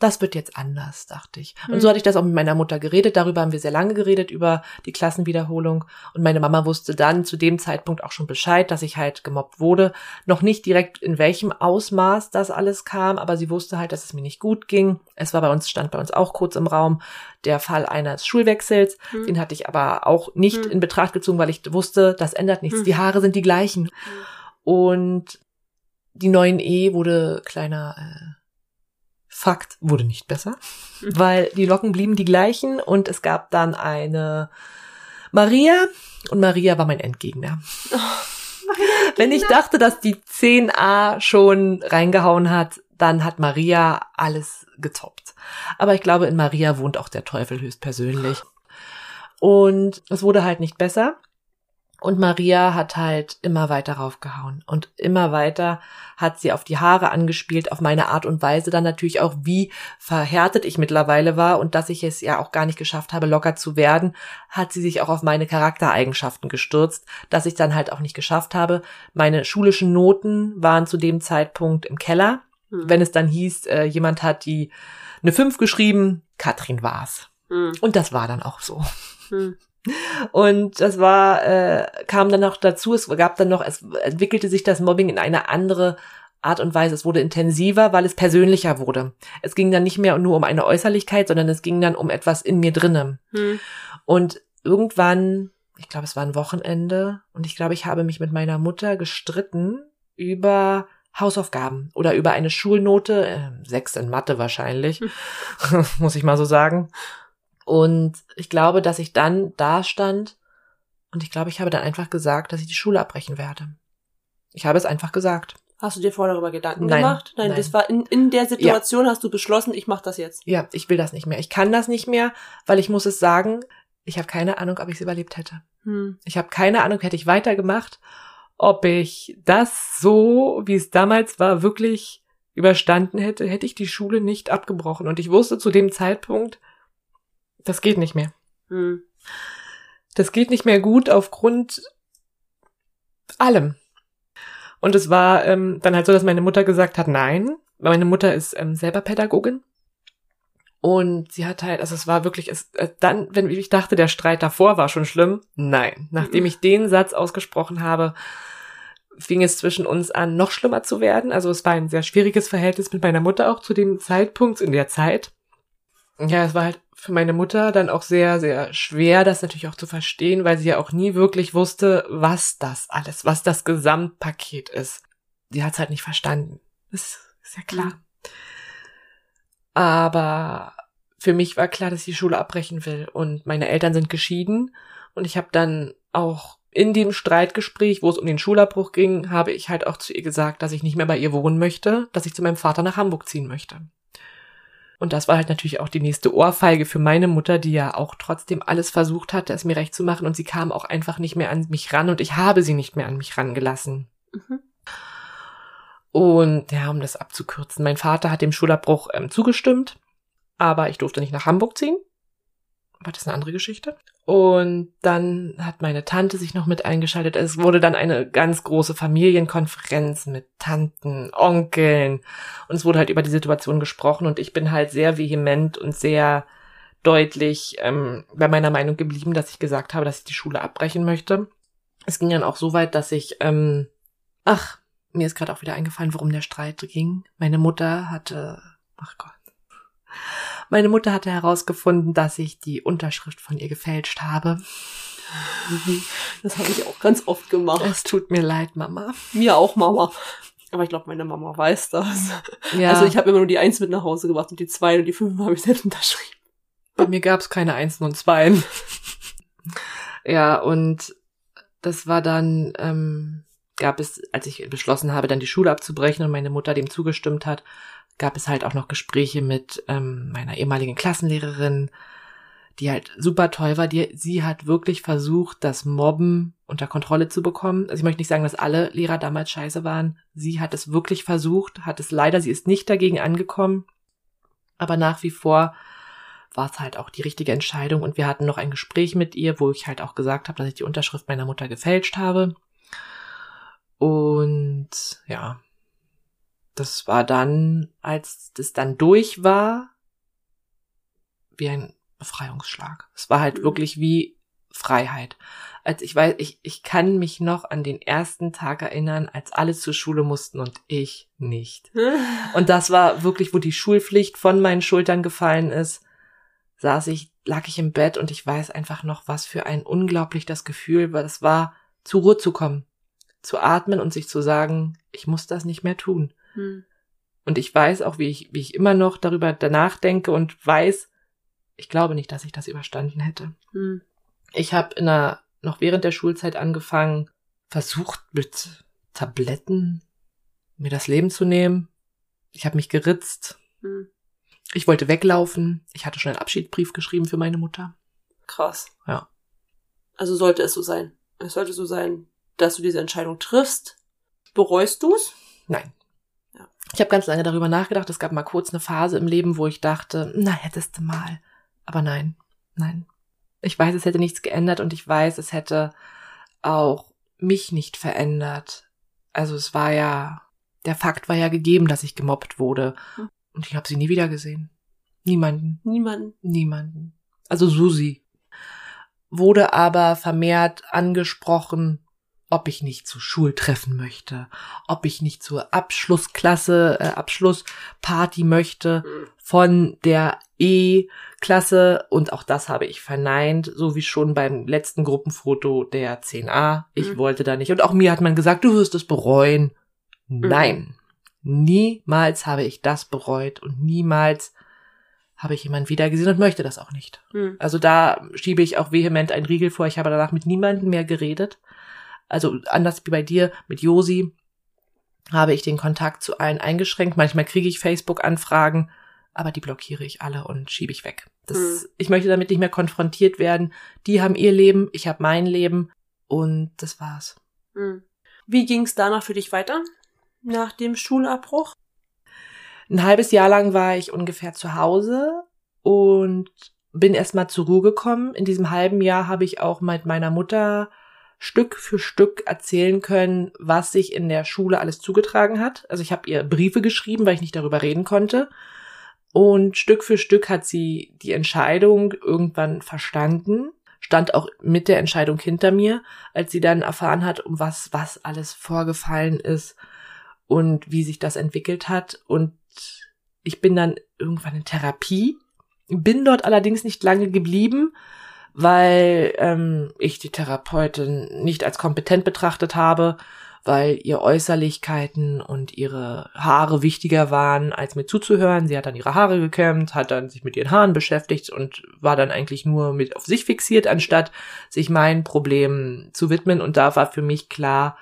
B: das wird jetzt anders, dachte ich. Und
A: Hm.
B: so hatte ich das auch mit meiner Mutter geredet. Darüber haben wir sehr lange geredet, über die Klassenwiederholung. Und meine Mama wusste dann zu dem Zeitpunkt auch schon Bescheid, dass ich halt gemobbt wurde. Noch nicht direkt in welchem Ausmaß das alles kam, aber sie wusste halt, dass es mir nicht gut ging. Es war bei uns, stand bei uns auch kurz im Raum der Fall eines Schulwechsels.
A: Hm.
B: Den hatte ich aber auch nicht
A: Hm.
B: in Betracht gezogen, weil ich wusste, das ändert nichts.
A: Hm.
B: Die Haare sind die gleichen. Und die 9E wurde kleiner äh, Fakt, wurde nicht besser,
A: Mhm.
B: weil die Locken blieben die gleichen und es gab dann eine Maria und Maria war mein Endgegner. Wenn ich dachte, dass die 10a schon reingehauen hat, dann hat Maria alles getoppt. Aber ich glaube, in Maria wohnt auch der Teufel höchstpersönlich. Und es wurde halt nicht besser. Und Maria hat halt immer weiter raufgehauen. Und immer weiter hat sie auf die Haare angespielt, auf meine Art und Weise. Dann natürlich auch, wie verhärtet ich mittlerweile war und dass ich es ja auch gar nicht geschafft habe, locker zu werden, hat sie sich auch auf meine Charaktereigenschaften gestürzt, dass ich dann halt auch nicht geschafft habe. Meine schulischen Noten waren zu dem Zeitpunkt im Keller.
A: Hm.
B: Wenn es dann hieß, äh, jemand hat die eine 5 geschrieben, Katrin war's.
A: Hm.
B: Und das war dann auch so.
A: Hm.
B: Und das war, äh, kam dann noch dazu, es gab dann noch, es entwickelte sich das Mobbing in eine andere Art und Weise. Es wurde intensiver, weil es persönlicher wurde. Es ging dann nicht mehr nur um eine Äußerlichkeit, sondern es ging dann um etwas in mir drinnen.
A: Hm.
B: Und irgendwann, ich glaube, es war ein Wochenende, und ich glaube, ich habe mich mit meiner Mutter gestritten über Hausaufgaben oder über eine Schulnote, äh, sechs in Mathe wahrscheinlich, muss ich mal so sagen. Und ich glaube, dass ich dann da stand und ich glaube, ich habe dann einfach gesagt, dass ich die Schule abbrechen werde. Ich habe es einfach gesagt.
A: Hast du dir vorher darüber Gedanken
B: Nein,
A: gemacht? Nein,
B: nein.
A: das war in, in der Situation, hast du beschlossen, ich mache das jetzt.
B: Ja, ich will das nicht mehr. Ich kann das nicht mehr, weil ich muss es sagen, ich habe keine Ahnung, ob ich es überlebt hätte.
A: Hm.
B: Ich habe keine Ahnung, hätte ich weitergemacht, ob ich das so, wie es damals war, wirklich überstanden hätte, hätte ich die Schule nicht abgebrochen. Und ich wusste zu dem Zeitpunkt, das geht nicht mehr.
A: Hm.
B: Das geht nicht mehr gut aufgrund allem. Und es war ähm, dann halt so, dass meine Mutter gesagt hat, nein, weil meine Mutter ist ähm, selber Pädagogin. Und sie hat halt, also es war wirklich, es, äh, dann, wenn ich dachte, der Streit davor war schon schlimm, nein. Nachdem ich den Satz ausgesprochen habe, fing es zwischen uns an, noch schlimmer zu werden. Also es war ein sehr schwieriges Verhältnis mit meiner Mutter auch zu dem Zeitpunkt, in der Zeit. Ja, es war halt für meine Mutter dann auch sehr, sehr schwer, das natürlich auch zu verstehen, weil sie ja auch nie wirklich wusste, was das alles, was das Gesamtpaket ist. Sie hat es halt nicht verstanden. Das ist ja klar. Aber für mich war klar, dass ich die Schule abbrechen will. Und meine Eltern sind geschieden. Und ich habe dann auch in dem Streitgespräch, wo es um den Schulabbruch ging, habe ich halt auch zu ihr gesagt, dass ich nicht mehr bei ihr wohnen möchte, dass ich zu meinem Vater nach Hamburg ziehen möchte. Und das war halt natürlich auch die nächste Ohrfeige für meine Mutter, die ja auch trotzdem alles versucht hatte, es mir recht zu machen. Und sie kam auch einfach nicht mehr an mich ran und ich habe sie nicht mehr an mich rangelassen.
A: Mhm.
B: Und ja, um das abzukürzen, mein Vater hat dem Schulabbruch ähm, zugestimmt, aber ich durfte nicht nach Hamburg ziehen. Aber das eine andere Geschichte. Und dann hat meine Tante sich noch mit eingeschaltet. Es wurde dann eine ganz große Familienkonferenz mit Tanten, Onkeln. Und es wurde halt über die Situation gesprochen. Und ich bin halt sehr vehement und sehr deutlich ähm, bei meiner Meinung geblieben, dass ich gesagt habe, dass ich die Schule abbrechen möchte. Es ging dann auch so weit, dass ich, ähm, ach, mir ist gerade auch wieder eingefallen, worum der Streit ging. Meine Mutter hatte, ach Gott. Meine Mutter hatte herausgefunden, dass ich die Unterschrift von ihr gefälscht habe.
A: Das habe ich auch ganz oft gemacht.
B: Es tut mir leid, Mama.
A: Mir auch, Mama. Aber ich glaube, meine Mama weiß das.
B: Ja,
A: Also ich habe immer nur die Eins mit nach Hause gebracht und die Zwei und die Fünf habe ich selbst unterschrieben.
B: bei mir gab's keine Einsen und Zweien. ja, und das war dann, ähm, gab es, als ich beschlossen habe, dann die Schule abzubrechen und meine Mutter dem zugestimmt hat, gab es halt auch noch Gespräche mit ähm, meiner ehemaligen Klassenlehrerin, die halt super toll war. Die, sie hat wirklich versucht, das Mobben unter Kontrolle zu bekommen. Also ich möchte nicht sagen, dass alle Lehrer damals scheiße waren. Sie hat es wirklich versucht, hat es leider, sie ist nicht dagegen angekommen. Aber nach wie vor war es halt auch die richtige Entscheidung. Und wir hatten noch ein Gespräch mit ihr, wo ich halt auch gesagt habe, dass ich die Unterschrift meiner Mutter gefälscht habe. Und ja, das war dann, als das dann durch war, wie ein Befreiungsschlag. Es war halt
A: Mhm.
B: wirklich wie Freiheit. Als ich weiß, ich, ich kann mich noch an den ersten Tag erinnern, als alle zur Schule mussten und ich nicht. Und das war wirklich, wo die Schulpflicht von meinen Schultern gefallen ist, saß ich, lag ich im Bett und ich weiß einfach noch, was für ein unglaublich das Gefühl, weil es war, zur Ruhe zu kommen, zu atmen und sich zu sagen, ich muss das nicht mehr tun.
A: Hm.
B: Und ich weiß auch, wie ich, wie ich immer noch darüber danach denke und weiß, ich glaube nicht, dass ich das überstanden hätte.
A: Hm.
B: Ich habe in der, noch während der Schulzeit angefangen, versucht mit Tabletten mir das Leben zu nehmen. Ich habe mich geritzt.
A: Hm.
B: Ich wollte weglaufen. Ich hatte schon einen Abschiedsbrief geschrieben für meine Mutter.
A: Krass.
B: Ja.
A: Also sollte es so sein. Es sollte so sein, dass du diese Entscheidung triffst. Bereust du's?
B: Nein.
A: Ja.
B: Ich habe ganz lange darüber nachgedacht. Es gab mal kurz eine Phase im Leben, wo ich dachte, na, hättest du mal. Aber nein, nein. Ich weiß, es hätte nichts geändert und ich weiß, es hätte auch mich nicht verändert. Also es war ja, der Fakt war ja gegeben, dass ich gemobbt wurde.
A: Hm.
B: Und ich habe sie nie wieder gesehen. Niemanden.
A: Niemanden.
B: Niemanden. Also Susi. Wurde aber vermehrt angesprochen, ob ich nicht zu Schultreffen möchte, ob ich nicht zur Abschlussklasse, äh, Abschlussparty möchte von der E-Klasse und auch das habe ich verneint, so wie schon beim letzten Gruppenfoto der 10a. Ich
A: Mhm.
B: wollte da nicht. Und auch mir hat man gesagt, du wirst es bereuen. Nein. Niemals habe ich das bereut und niemals habe ich jemanden wiedergesehen und möchte das auch nicht.
A: Hm.
B: Also da schiebe ich auch vehement einen Riegel vor. Ich habe danach mit niemandem mehr geredet. Also anders wie bei dir mit Josi habe ich den Kontakt zu allen eingeschränkt. Manchmal kriege ich Facebook-Anfragen, aber die blockiere ich alle und schiebe ich weg. Das,
A: Hm.
B: Ich möchte damit nicht mehr konfrontiert werden. Die haben ihr Leben, ich habe mein Leben und das war's.
A: Hm. Wie ging es danach für dich weiter? Nach dem Schulabbruch?
B: Ein halbes Jahr lang war ich ungefähr zu Hause und bin erstmal zur Ruhe gekommen. In diesem halben Jahr habe ich auch mit meiner Mutter Stück für Stück erzählen können, was sich in der Schule alles zugetragen hat. Also ich habe ihr Briefe geschrieben, weil ich nicht darüber reden konnte. Und Stück für Stück hat sie die Entscheidung irgendwann verstanden, stand auch mit der Entscheidung hinter mir, als sie dann erfahren hat, um was, was alles vorgefallen ist und wie sich das entwickelt hat. Und ich bin dann irgendwann in Therapie, bin dort allerdings nicht lange geblieben, weil ähm, ich die Therapeutin nicht als kompetent betrachtet habe, weil ihr Äußerlichkeiten und ihre Haare wichtiger waren, als mir zuzuhören. Sie hat dann ihre Haare gekämmt, hat dann sich mit ihren Haaren beschäftigt und war dann eigentlich nur mit auf sich fixiert, anstatt sich meinen Problemen zu widmen. Und da war für mich klar,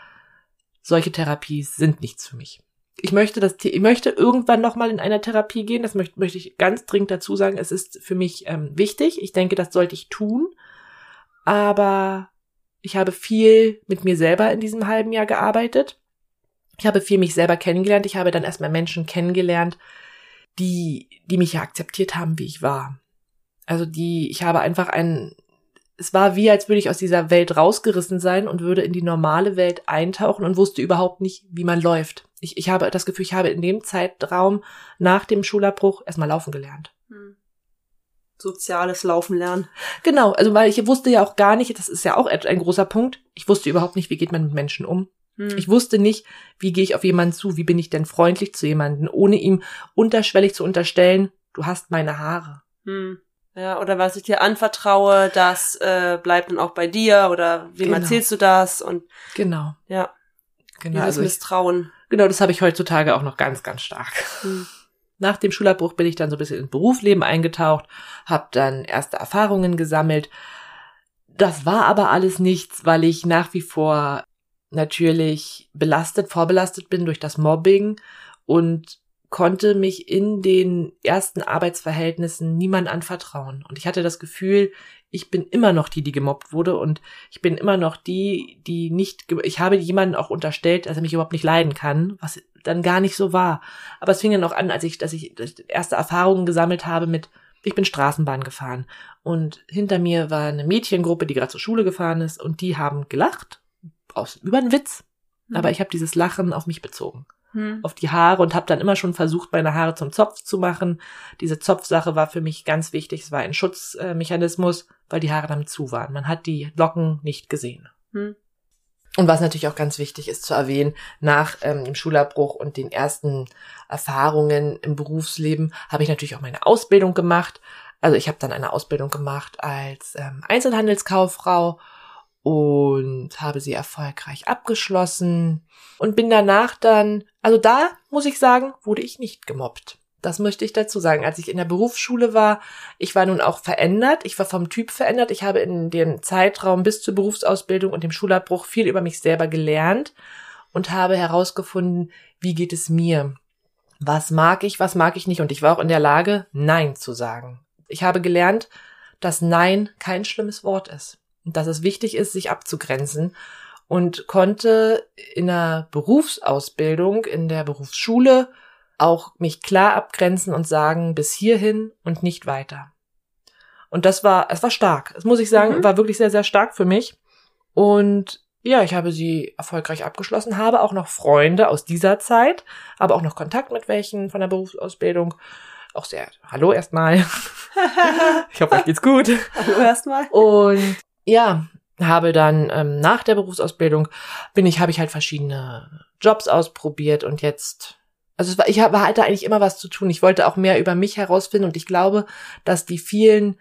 B: solche Therapies sind nichts für mich. Ich möchte das, ich möchte irgendwann noch mal in einer Therapie gehen. Das möchte, möchte ich ganz dringend dazu sagen. Es ist für mich ähm, wichtig. Ich denke, das sollte ich tun. Aber ich habe viel mit mir selber in diesem halben Jahr gearbeitet. Ich habe viel mich selber kennengelernt. Ich habe dann erstmal Menschen kennengelernt, die, die mich ja akzeptiert haben, wie ich war. Also die, ich habe einfach ein, es war wie, als würde ich aus dieser Welt rausgerissen sein und würde in die normale Welt eintauchen und wusste überhaupt nicht, wie man läuft. Ich, ich habe das Gefühl, ich habe in dem Zeitraum nach dem Schulabbruch erstmal laufen gelernt.
A: Hm. Soziales Laufen lernen.
B: Genau, also weil ich wusste ja auch gar nicht, das ist ja auch ein großer Punkt, ich wusste überhaupt nicht, wie geht man mit Menschen um.
A: Hm.
B: Ich wusste nicht, wie gehe ich auf jemanden zu, wie bin ich denn freundlich zu jemanden, ohne ihm unterschwellig zu unterstellen, du hast meine Haare.
A: Hm. Ja, oder was ich dir anvertraue, das äh, bleibt dann auch bei dir oder wem
B: Genau.
A: erzählst du das und
B: Genau,
A: ja,
B: genau.
A: dieses
B: Also ich,
A: Misstrauen.
B: Genau, das habe ich heutzutage auch noch ganz, ganz stark.
A: Hm.
B: Nach dem Schulabbruch bin ich dann so ein bisschen ins Berufsleben eingetaucht, habe dann erste Erfahrungen gesammelt. Das war aber alles nichts, weil ich nach wie vor natürlich belastet, vorbelastet bin durch das Mobbing und konnte mich in den ersten Arbeitsverhältnissen niemand anvertrauen. Und ich hatte das Gefühl, ich bin immer noch die, die gemobbt wurde und ich bin immer noch die, die nicht, ich habe jemanden auch unterstellt, dass er mich überhaupt nicht leiden kann, was dann gar nicht so war. Aber es fing dann auch an, als ich, dass ich erste Erfahrungen gesammelt habe mit, ich bin Straßenbahn gefahren und hinter mir war eine Mädchengruppe, die gerade zur Schule gefahren ist und die haben gelacht aus über einen Witz. Aber ich habe dieses Lachen auf mich bezogen
A: Hm.
B: auf die Haare und habe dann immer schon versucht, meine Haare zum Zopf zu machen. Diese Zopfsache war für mich ganz wichtig. Es war ein Schutzmechanismus, weil die Haare damit zu waren. Man hat die Locken nicht gesehen.
A: Hm.
B: Und was natürlich auch ganz wichtig ist zu erwähnen, nach ähm, dem Schulabbruch und den ersten Erfahrungen im Berufsleben habe ich natürlich auch meine Ausbildung gemacht. Also ich habe dann eine Ausbildung gemacht als ähm, Einzelhandelskauffrau und habe sie erfolgreich abgeschlossen und bin danach dann, also da muss ich sagen, wurde ich nicht gemobbt. Das möchte ich dazu sagen. Als ich in der Berufsschule war, ich war nun auch verändert. Ich war vom Typ verändert. Ich habe in dem Zeitraum bis zur Berufsausbildung und dem Schulabbruch viel über mich selber gelernt und habe herausgefunden, wie geht es mir? Was mag ich, was mag ich nicht? Und ich war auch in der Lage, Nein zu sagen. Ich habe gelernt, dass Nein kein schlimmes Wort ist und dass es wichtig ist, sich abzugrenzen und konnte in der Berufsausbildung, in der Berufsschule auch mich klar abgrenzen und sagen, bis hierhin und nicht weiter. Und das war, es war stark. Das muss ich sagen,
A: Mhm.
B: war wirklich sehr, sehr stark für mich. Und ja, ich habe sie erfolgreich abgeschlossen, habe auch noch Freunde aus dieser Zeit, aber auch noch Kontakt mit welchen von der Berufsausbildung. Auch sehr, hallo erstmal. ich hoffe, euch geht's gut.
A: Hallo erstmal.
B: Und ja, habe dann ähm, nach der Berufsausbildung bin ich, habe ich halt verschiedene Jobs ausprobiert und jetzt, also war, ich habe hatte eigentlich immer was zu tun. Ich wollte auch mehr über mich herausfinden und ich glaube, dass die vielen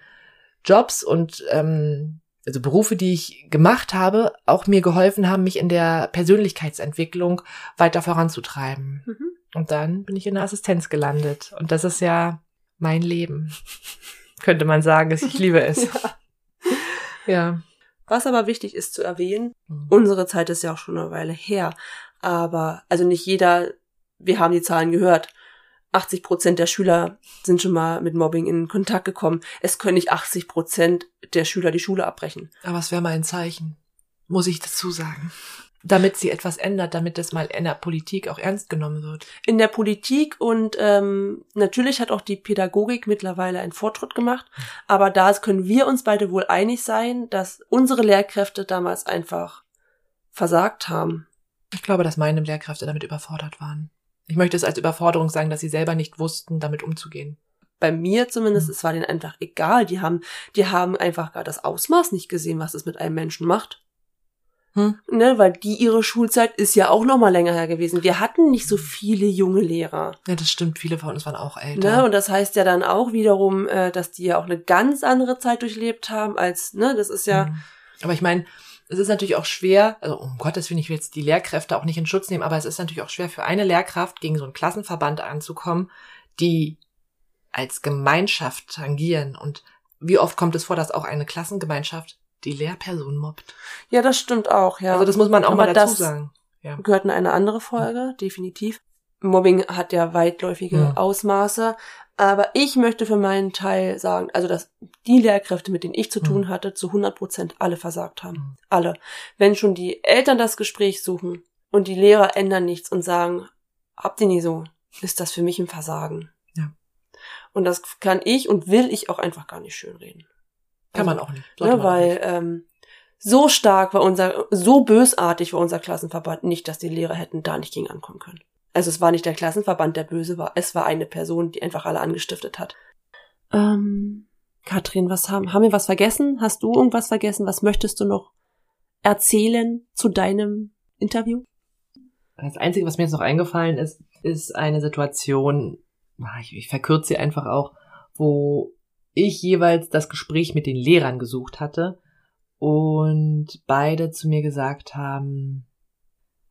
B: Jobs und ähm, also Berufe, die ich gemacht habe, auch mir geholfen haben, mich in der Persönlichkeitsentwicklung weiter voranzutreiben.
A: Mhm.
B: Und dann bin ich in der Assistenz gelandet. Und das ist ja mein Leben. Könnte man sagen, ich liebe es. Ja.
A: Was aber wichtig ist zu erwähnen,
B: Mhm.
A: unsere Zeit ist ja auch schon eine Weile her. Aber, also nicht jeder, wir haben die Zahlen gehört. 80 Prozent der Schüler sind schon mal mit Mobbing in Kontakt gekommen. Es können nicht 80 Prozent der Schüler die Schule abbrechen.
B: Aber es wäre mal ein Zeichen, muss ich dazu sagen. Damit sie etwas ändert, damit das mal in der Politik auch ernst genommen wird.
A: In der Politik und ähm, natürlich hat auch die Pädagogik mittlerweile einen Fortschritt gemacht. Aber da können wir uns beide wohl einig sein, dass unsere Lehrkräfte damals einfach versagt haben.
B: Ich glaube, dass meine Lehrkräfte damit überfordert waren. Ich möchte es als Überforderung sagen, dass sie selber nicht wussten, damit umzugehen.
A: Bei mir zumindest, es war denen einfach egal. Die haben, die haben einfach gar das Ausmaß nicht gesehen, was es mit einem Menschen macht.
B: Hm.
A: Ne, weil die ihre Schulzeit ist ja auch noch mal länger her gewesen. Wir hatten nicht so viele junge Lehrer.
B: Ja, das stimmt. Viele von uns waren auch älter.
A: Ne, und das heißt ja dann auch wiederum, äh, dass die ja auch eine ganz andere Zeit durchlebt haben als, ne, das ist ja.
B: Hm. Aber ich meine, es ist natürlich auch schwer, also um Gottes Willen, ich will jetzt die Lehrkräfte auch nicht in Schutz nehmen, aber es ist natürlich auch schwer für eine Lehrkraft gegen so einen Klassenverband anzukommen, die als Gemeinschaft tangieren. Und wie oft kommt es vor, dass auch eine Klassengemeinschaft die Lehrperson mobbt?
A: Ja, das stimmt auch, ja.
B: Also das muss man auch
A: Aber
B: mal dazu
A: das
B: sagen. Ja.
A: Gehört in eine andere Folge, definitiv. Mobbing hat ja weitläufige
B: Ja.
A: Ausmaße. Aber ich möchte für meinen Teil sagen, also dass die Lehrkräfte, mit denen ich zu tun
B: Mhm.
A: hatte, zu 100 Prozent alle versagt haben.
B: Mhm.
A: Alle. Wenn schon die Eltern das Gespräch suchen und die Lehrer ändern nichts und sagen, habt ihr nie so, ist das für mich ein Versagen.
B: Ja.
A: Und das kann ich und will ich auch einfach gar nicht schönreden.
B: Kann man
A: Also,
B: auch nicht.
A: Ne,
B: man auch
A: weil
B: nicht.
A: ähm, so stark war unser, so bösartig war unser Klassenverband nicht, dass die Lehrer hätten da nicht gegen ankommen können. Also es war nicht der Klassenverband, der böse war, es war eine Person, die einfach alle angestiftet hat. Ähm, Katrin, was haben, haben wir was vergessen? Hast du irgendwas vergessen? Was möchtest du noch erzählen zu deinem Interview?
B: Das Einzige, was mir jetzt noch eingefallen ist, ist eine Situation, ah, ich, ich verkürze sie einfach auch, wo ich jeweils das Gespräch mit den Lehrern gesucht hatte und beide zu mir gesagt haben,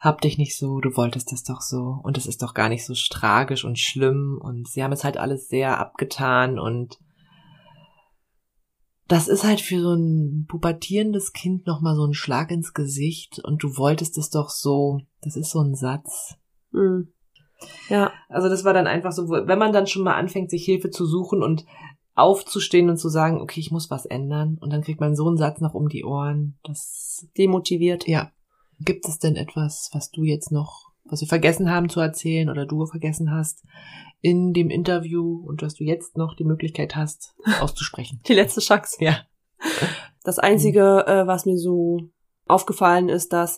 B: hab dich nicht so, du wolltest das doch so und es ist doch gar nicht so tragisch und schlimm und sie haben es halt alles sehr abgetan und das ist halt für so ein pubertierendes Kind nochmal so ein Schlag ins Gesicht und du wolltest es doch so, das ist so ein Satz.
A: Hm. Ja,
B: Also das war dann einfach so, wenn man dann schon mal anfängt, sich Hilfe zu suchen und aufzustehen und zu sagen, okay, ich muss was ändern und dann kriegt man so einen Satz noch um die Ohren, das,
A: demotiviert.
B: ja. Gibt es denn etwas, was du jetzt noch, was wir vergessen haben zu erzählen oder du vergessen hast in dem Interview und was du jetzt noch die Möglichkeit hast, auszusprechen?
A: Die letzte Chance.
B: Ja.
A: Das Einzige, äh, was mir so aufgefallen ist, dass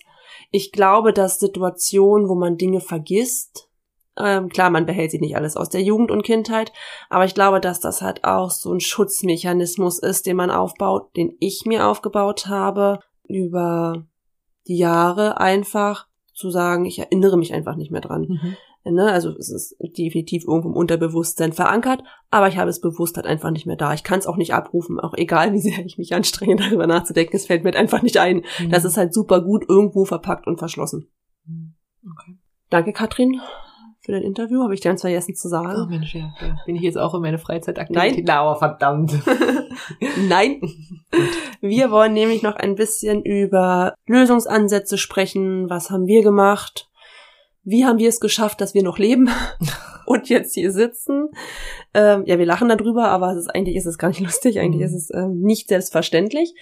A: ich glaube, dass Situationen, wo man Dinge vergisst, ähm, klar, man behält sie nicht alles aus der Jugend und Kindheit, aber ich glaube, dass das halt auch so ein Schutzmechanismus ist, den man aufbaut, den ich mir aufgebaut habe, über die Jahre einfach zu sagen, ich erinnere mich einfach nicht mehr dran.
B: Mhm.
A: Ne? Also es ist definitiv irgendwo im Unterbewusstsein verankert, aber ich habe es bewusst halt einfach nicht mehr da. Ich kann es auch nicht abrufen, auch egal wie sehr ich mich anstrenge, darüber nachzudenken. Es fällt mir halt einfach nicht ein. Das ist halt super gut irgendwo verpackt und verschlossen.
B: Okay.
A: Danke, Katrin, für dein Interview. Habe ich dir ganz vergessen zu
B: Oh
A: sagen.
B: Mensch, ja, ja. Bin ich jetzt auch in meine
A: Nein.
B: Freizeitaktivität? Na, aber verdammt.
A: Nein. Wir wollen nämlich noch ein bisschen über Lösungsansätze sprechen. Was haben wir gemacht? Wie haben wir es geschafft, dass wir noch leben und jetzt hier sitzen? Ähm, ja, wir lachen darüber, aber es ist, eigentlich ist es gar nicht lustig. Eigentlich
B: Mhm.
A: ist es ähm, nicht selbstverständlich.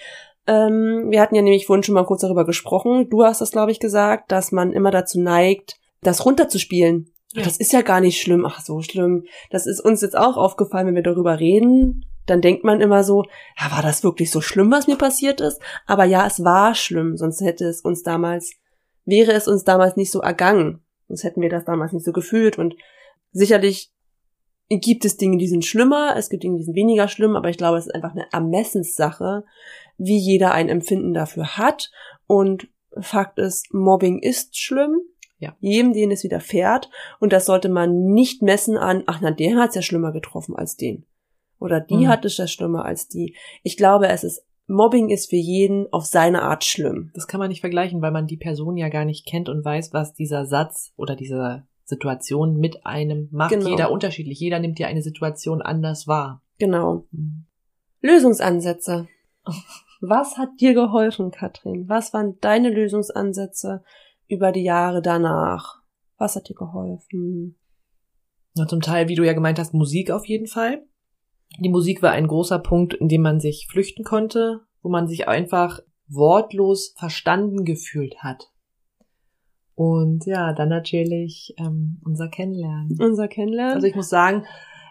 A: Ähm, wir hatten ja nämlich vorhin schon mal kurz darüber gesprochen. Du hast das, glaube ich, gesagt, dass man immer dazu neigt, das runterzuspielen. Das ist ja gar nicht schlimm. Ach, so schlimm. Das ist uns jetzt auch aufgefallen, wenn wir darüber reden. Dann denkt man immer so, ja, war das wirklich so schlimm, was mir passiert ist? Aber ja, es war schlimm, sonst hätte es uns damals, wäre es uns damals nicht so ergangen. Sonst hätten wir das damals nicht so gefühlt. Und sicherlich gibt es Dinge, die sind schlimmer, es gibt Dinge, die sind weniger schlimm, aber ich glaube, es ist einfach eine Ermessenssache, wie jeder ein Empfinden dafür hat. Und Fakt ist, Mobbing ist schlimm.
B: Ja.
A: Jedem, den es widerfährt. Und das sollte man nicht messen an, ach na, der hat es ja schlimmer getroffen als den. Oder die
B: Mhm.
A: hat es ja schlimmer als die. Ich glaube, es ist, Mobbing ist für jeden auf seine Art schlimm.
B: Das kann man nicht vergleichen, weil man die Person ja gar nicht kennt und weiß, was dieser Satz oder diese Situation mit einem macht.
A: Genau.
B: Jeder unterschiedlich. Jeder nimmt ja eine Situation anders wahr.
A: Genau.
B: Mhm.
A: Lösungsansätze. Was hat dir geholfen, Katrin? Was waren deine Lösungsansätze? Über die Jahre danach? Was hat dir geholfen?
B: Ja, zum Teil, wie du ja gemeint hast, Musik auf jeden Fall. Die Musik war ein großer Punkt, in dem man sich flüchten konnte, wo man sich einfach wortlos verstanden gefühlt hat. Und ja, dann natürlich ähm, unser Kennenlernen.
A: Unser Kennenlernen.
B: Also ich muss sagen,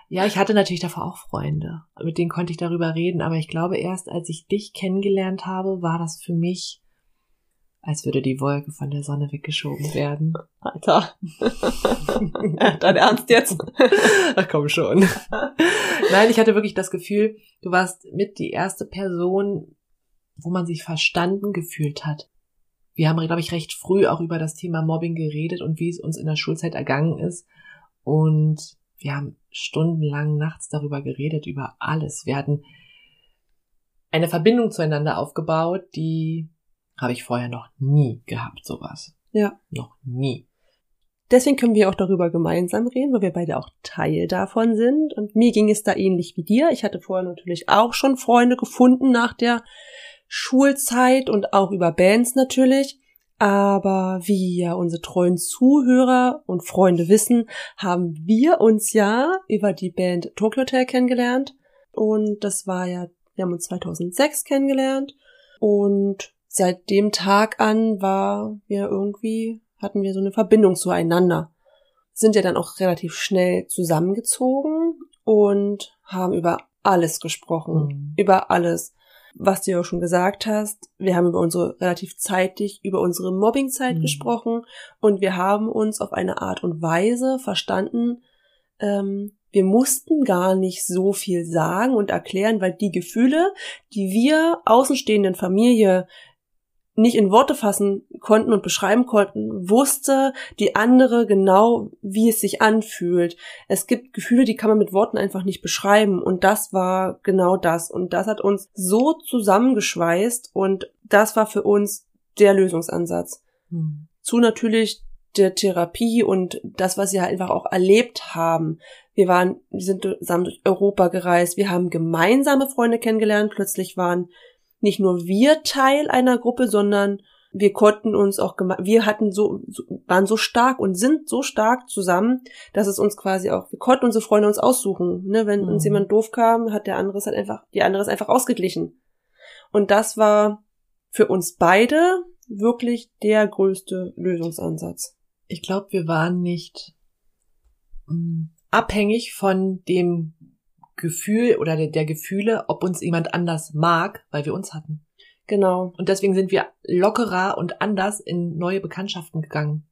B: ja, ich hatte natürlich davor auch Freunde, mit denen konnte ich darüber reden, aber ich glaube, erst als ich dich kennengelernt habe, war das für mich, als würde die Wolke von der Sonne weggeschoben werden.
A: Alter. Dein Ernst jetzt?
B: Ach komm schon. Nein, ich hatte wirklich das Gefühl, du warst mit die erste Person, wo man sich verstanden gefühlt hat. Wir haben, glaube ich, recht früh auch über das Thema Mobbing geredet und wie es uns in der Schulzeit ergangen ist. Und wir haben stundenlang nachts darüber geredet, über alles. Wir hatten eine Verbindung zueinander aufgebaut, die habe ich vorher noch nie gehabt, sowas.
A: Ja.
B: Noch nie.
A: Deswegen können wir auch darüber gemeinsam reden, weil wir beide auch Teil davon sind. Und mir ging es da ähnlich wie dir. Ich hatte vorher natürlich auch schon Freunde gefunden nach der Schulzeit und auch über Bands natürlich. Aber wie ja unsere treuen Zuhörer und Freunde wissen, haben wir uns ja über die Band Tokyo Hotel kennengelernt. Und das war ja, wir haben uns 2006 kennengelernt. Und seit dem Tag an war wir irgendwie, hatten wir so eine Verbindung zueinander. Sind ja dann auch relativ schnell zusammengezogen und haben über alles gesprochen. Mhm. Über alles was du ja auch schon gesagt hast, wir haben über unsere relativ zeitig über unsere Mobbingzeit mhm. gesprochen und wir haben uns auf eine Art und Weise verstanden, ähm, wir mussten gar nicht so viel sagen und erklären, weil die Gefühle, die wir außenstehenden Familie nicht in Worte fassen konnten und beschreiben konnten, wusste die andere genau, wie es sich anfühlt. Es gibt Gefühle, die kann man mit Worten einfach nicht beschreiben und das war genau das und das hat uns so zusammengeschweißt und das war für uns der Lösungsansatz. Hm. Zu natürlich der Therapie und das, was wir einfach auch erlebt haben. Wir waren, wir sind zusammen durch Europa gereist, wir haben gemeinsame Freunde kennengelernt, plötzlich waren nicht nur wir Teil einer Gruppe, sondern wir konnten uns auch, wir hatten so, waren so stark und sind so stark zusammen, dass es uns quasi auch, wir konnten unsere Freunde uns aussuchen, ne, wenn mhm. uns jemand doof kam, hat der andere es halt einfach, die andere ist einfach ausgeglichen. Und das war für uns beide wirklich der größte Lösungsansatz.
B: Ich glaube, wir waren nicht mh, mm, abhängig von dem Gefühl oder der, der Gefühle, ob uns jemand anders mag, weil wir uns hatten.
A: Genau.
B: Und deswegen sind wir lockerer und anders in neue Bekanntschaften gegangen.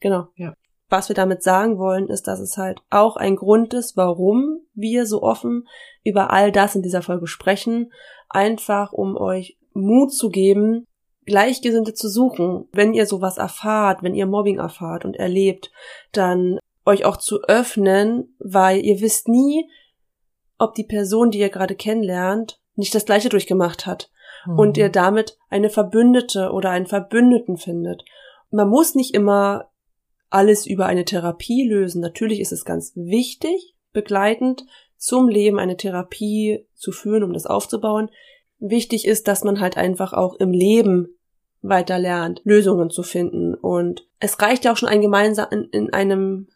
A: Genau. Ja. Was wir damit sagen wollen, ist, dass es halt auch ein Grund ist, warum wir so offen über all das in dieser Folge sprechen. Einfach um euch Mut zu geben, Gleichgesinnte zu suchen. Wenn ihr sowas erfahrt, wenn ihr Mobbing erfahrt und erlebt, dann euch auch zu öffnen, weil ihr wisst nie, ob die Person, die ihr gerade kennenlernt, nicht das gleiche durchgemacht hat mhm. und ihr damit eine Verbündete oder einen Verbündeten findet. Man muss nicht immer alles über eine Therapie lösen. Natürlich ist es ganz wichtig, begleitend zum Leben eine Therapie zu führen, um das aufzubauen. Wichtig ist, dass man halt einfach auch im Leben weiter lernt, Lösungen zu finden. Und es reicht ja auch schon ein gemeinsam in, in einem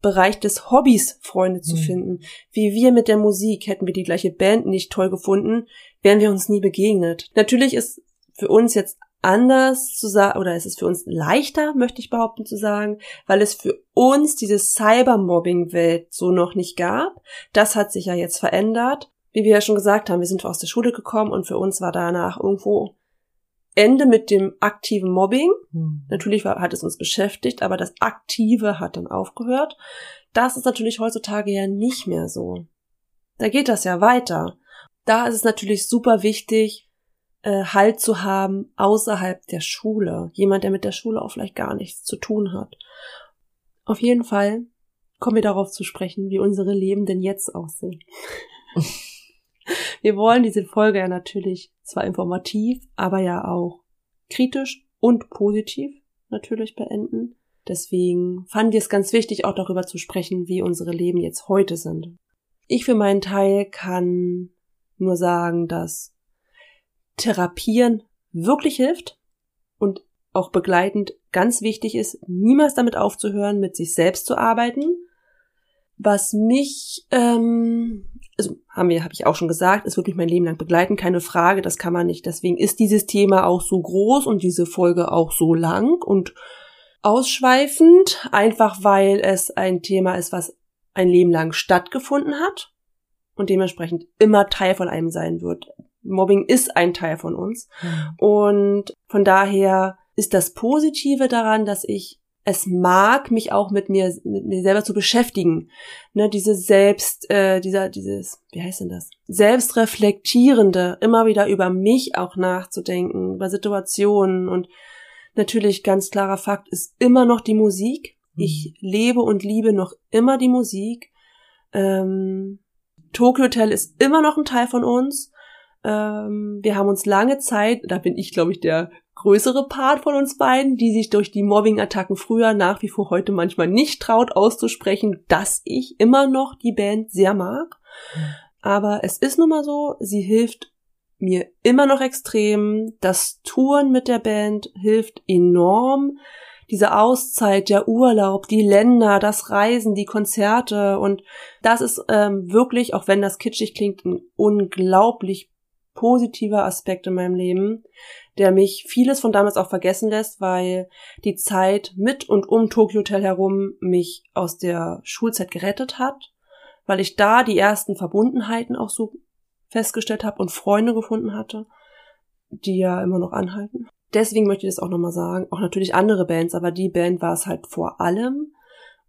A: Bereich des Hobbys Freunde zu mhm. finden. Wie wir mit der Musik, hätten wir die gleiche Band nicht toll gefunden, wären wir uns nie begegnet. Natürlich ist für uns jetzt anders zu sagen, oder es ist für uns leichter, möchte ich behaupten zu sagen, weil es für uns diese Cybermobbing-Welt so noch nicht gab. Das hat sich ja jetzt verändert. Wie wir ja schon gesagt haben, wir sind aus der Schule gekommen und für uns war danach irgendwo Ende mit dem aktiven Mobbing. Hm. Natürlich hat es uns beschäftigt, aber das Aktive hat dann aufgehört. Das ist natürlich heutzutage ja nicht mehr so. Da geht das ja weiter. Da ist es natürlich super wichtig, äh, Halt zu haben außerhalb der Schule. Jemand, der mit der Schule auch vielleicht gar nichts zu tun hat. Auf jeden Fall kommen wir darauf zu sprechen, wie unsere Leben denn jetzt aussehen. Wir wollen diese Folge ja natürlich zwar informativ, aber ja auch kritisch und positiv natürlich beenden. Deswegen fanden wir es ganz wichtig, auch darüber zu sprechen, wie unsere Leben jetzt heute sind. Ich für meinen Teil kann nur sagen, dass Therapieren wirklich hilft und auch begleitend ganz wichtig ist, niemals damit aufzuhören, mit sich selbst zu arbeiten. Was mich, ähm, also haben wir, habe ich auch schon gesagt, es wird mich mein Leben lang begleiten, keine Frage, das kann man nicht. Deswegen ist dieses Thema auch so groß und diese Folge auch so lang und ausschweifend, einfach weil es ein Thema ist, was ein Leben lang stattgefunden hat und dementsprechend immer Teil von einem sein wird. Mobbing ist ein Teil von uns. Mhm. Und von daher ist das Positive daran, dass ich es mag, mich auch mit mir, mit mir selber zu beschäftigen. Ne, diese selbst, äh, dieser, dieses, wie heißt denn das? Selbstreflektierende, immer wieder über mich auch nachzudenken, über Situationen und natürlich ganz klarer Fakt ist immer noch die Musik. Mhm. Ich lebe und liebe noch immer die Musik. Ähm, Tokyo Hotel ist immer noch ein Teil von uns. Ähm, wir haben uns lange Zeit, da bin ich, glaube ich, der größere Part von uns beiden, die sich durch die Mobbing-Attacken früher nach wie vor heute manchmal nicht traut auszusprechen, dass ich immer noch die Band sehr mag. Aber es ist nun mal so, sie hilft mir immer noch extrem. Das Touren mit der Band hilft enorm. Diese Auszeit, der Urlaub, die Länder, das Reisen, die Konzerte und das ist ähm, wirklich, auch wenn das kitschig klingt, ein unglaublich positiver Aspekt in meinem Leben, der mich vieles von damals auch vergessen lässt, weil die Zeit mit und um Tokyo Hotel herum mich aus der Schulzeit gerettet hat, weil ich da die ersten Verbundenheiten auch so festgestellt habe und Freunde gefunden hatte, die ja immer noch anhalten. Deswegen möchte ich das auch nochmal sagen, auch natürlich andere Bands, aber die Band war es halt vor allem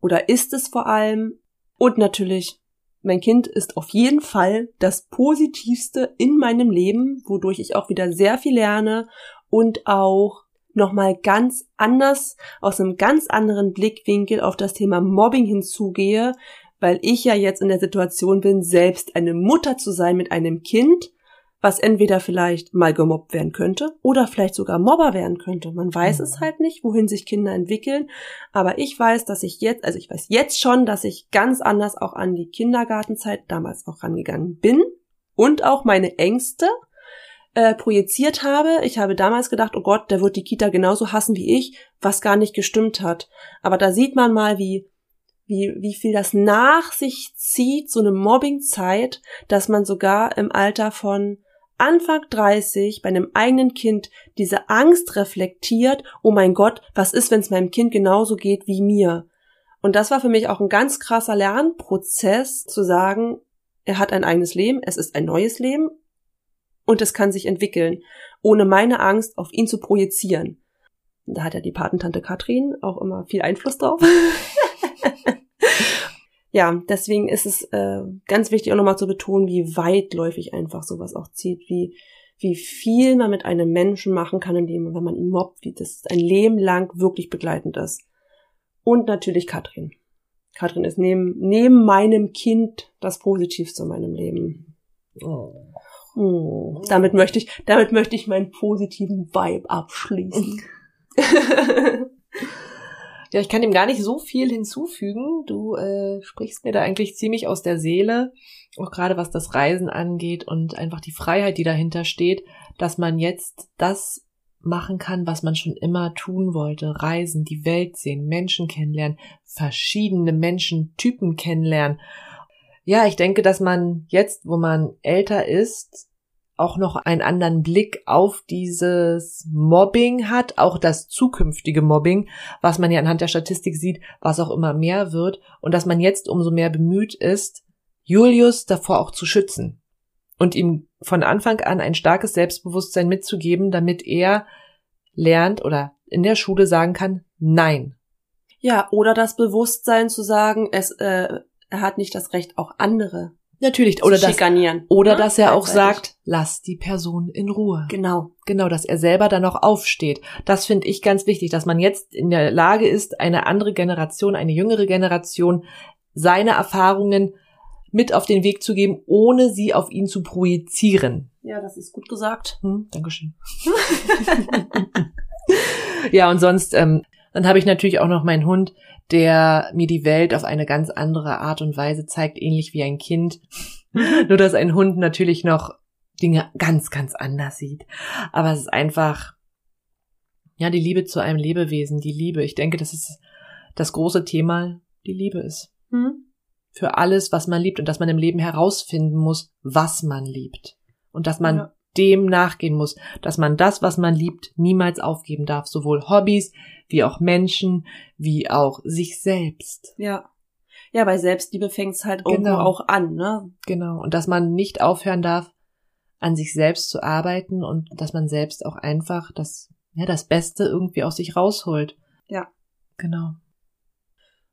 A: oder ist es vor allem und natürlich mein Kind ist auf jeden Fall das Positivste in meinem Leben, wodurch ich auch wieder sehr viel lerne und auch nochmal ganz anders, aus einem ganz anderen Blickwinkel auf das Thema Mobbing hinzugehe, weil ich ja jetzt in der Situation bin, selbst eine Mutter zu sein mit einem Kind, was entweder vielleicht mal gemobbt werden könnte oder vielleicht sogar Mobber werden könnte. Man weiß mhm. es halt nicht, wohin sich Kinder entwickeln. Aber ich weiß, dass ich jetzt, also ich weiß jetzt schon, dass ich ganz anders auch an die Kindergartenzeit damals auch rangegangen bin und auch meine Ängste äh, projiziert habe. Ich habe damals gedacht, oh Gott, der wird die Kita genauso hassen wie ich, was gar nicht gestimmt hat. Aber da sieht man mal, wie wie, wie viel das nach sich zieht, so eine Mobbingzeit, dass man sogar im Alter von Anfang 30 bei einem eigenen Kind diese Angst reflektiert, oh mein Gott, was ist, wenn es meinem Kind genauso geht wie mir? Und das war für mich auch ein ganz krasser Lernprozess, zu sagen, er hat ein eigenes Leben, es ist ein neues Leben und es kann sich entwickeln, ohne meine Angst auf ihn zu projizieren. Da hat ja die Patentante Katrin auch immer viel Einfluss drauf. ja, deswegen ist es äh, ganz wichtig auch nochmal zu betonen, wie weitläufig einfach sowas auch zieht, wie wie viel man mit einem Menschen machen kann, indem wenn man ihn mobbt, wie das ein Leben lang wirklich begleitend ist. Und natürlich Katrin. Katrin ist neben, neben meinem Kind das Positivste in meinem Leben. Oh. Oh. Damit möchte ich, damit möchte ich meinen positiven Vibe abschließen.
B: Ja, ich kann dem gar nicht so viel hinzufügen. Du äh, sprichst mir da eigentlich ziemlich aus der Seele, auch gerade was das Reisen angeht und einfach die Freiheit, die dahinter steht, dass man jetzt das machen kann, was man schon immer tun wollte. Reisen, die Welt sehen, Menschen kennenlernen, verschiedene Menschentypen kennenlernen. Ja, ich denke, dass man jetzt, wo man älter ist, auch noch einen anderen Blick auf dieses Mobbing hat, auch das zukünftige Mobbing, was man ja anhand der Statistik sieht, was auch immer mehr wird und dass man jetzt umso mehr bemüht ist, Julius davor auch zu schützen und ihm von Anfang an ein starkes Selbstbewusstsein mitzugeben, damit er lernt oder in der Schule sagen kann, nein.
A: Ja, oder das Bewusstsein zu sagen, es, äh, er hat nicht das Recht, auch andere
B: Natürlich, oder das, oder
A: ja,
B: dass er auch sagt, lass die Person in Ruhe.
A: Genau.
B: Genau, dass er selber dann noch aufsteht. Das finde ich ganz wichtig, dass man jetzt in der Lage ist, eine andere Generation, eine jüngere Generation, seine Erfahrungen mit auf den Weg zu geben, ohne sie auf ihn zu projizieren.
A: Ja, das ist gut gesagt.
B: Hm, Dankeschön. ja, und sonst, ähm, dann habe ich natürlich auch noch meinen Hund, der mir die Welt auf eine ganz andere Art und Weise zeigt, ähnlich wie ein Kind. Nur dass ein Hund natürlich noch Dinge ganz, ganz anders sieht. Aber es ist einfach, Ja, die Liebe zu einem Lebewesen, die Liebe. Ich denke, das ist das große Thema, die Liebe ist.
A: Hm?
B: Für alles, was man liebt und dass man im Leben herausfinden muss, was man liebt. Und dass man
A: Ja.
B: Dem nachgehen muss, dass man das, was man liebt, niemals aufgeben darf. Sowohl Hobbys, wie auch Menschen, wie auch sich selbst.
A: Ja. Ja, bei Selbstliebe fängt's halt irgendwo
B: Genau.
A: auch an, ne?
B: Genau. Und dass man nicht aufhören darf, an sich selbst zu arbeiten und dass man selbst auch einfach das, ja, das Beste irgendwie aus sich rausholt.
A: Ja.
B: Genau.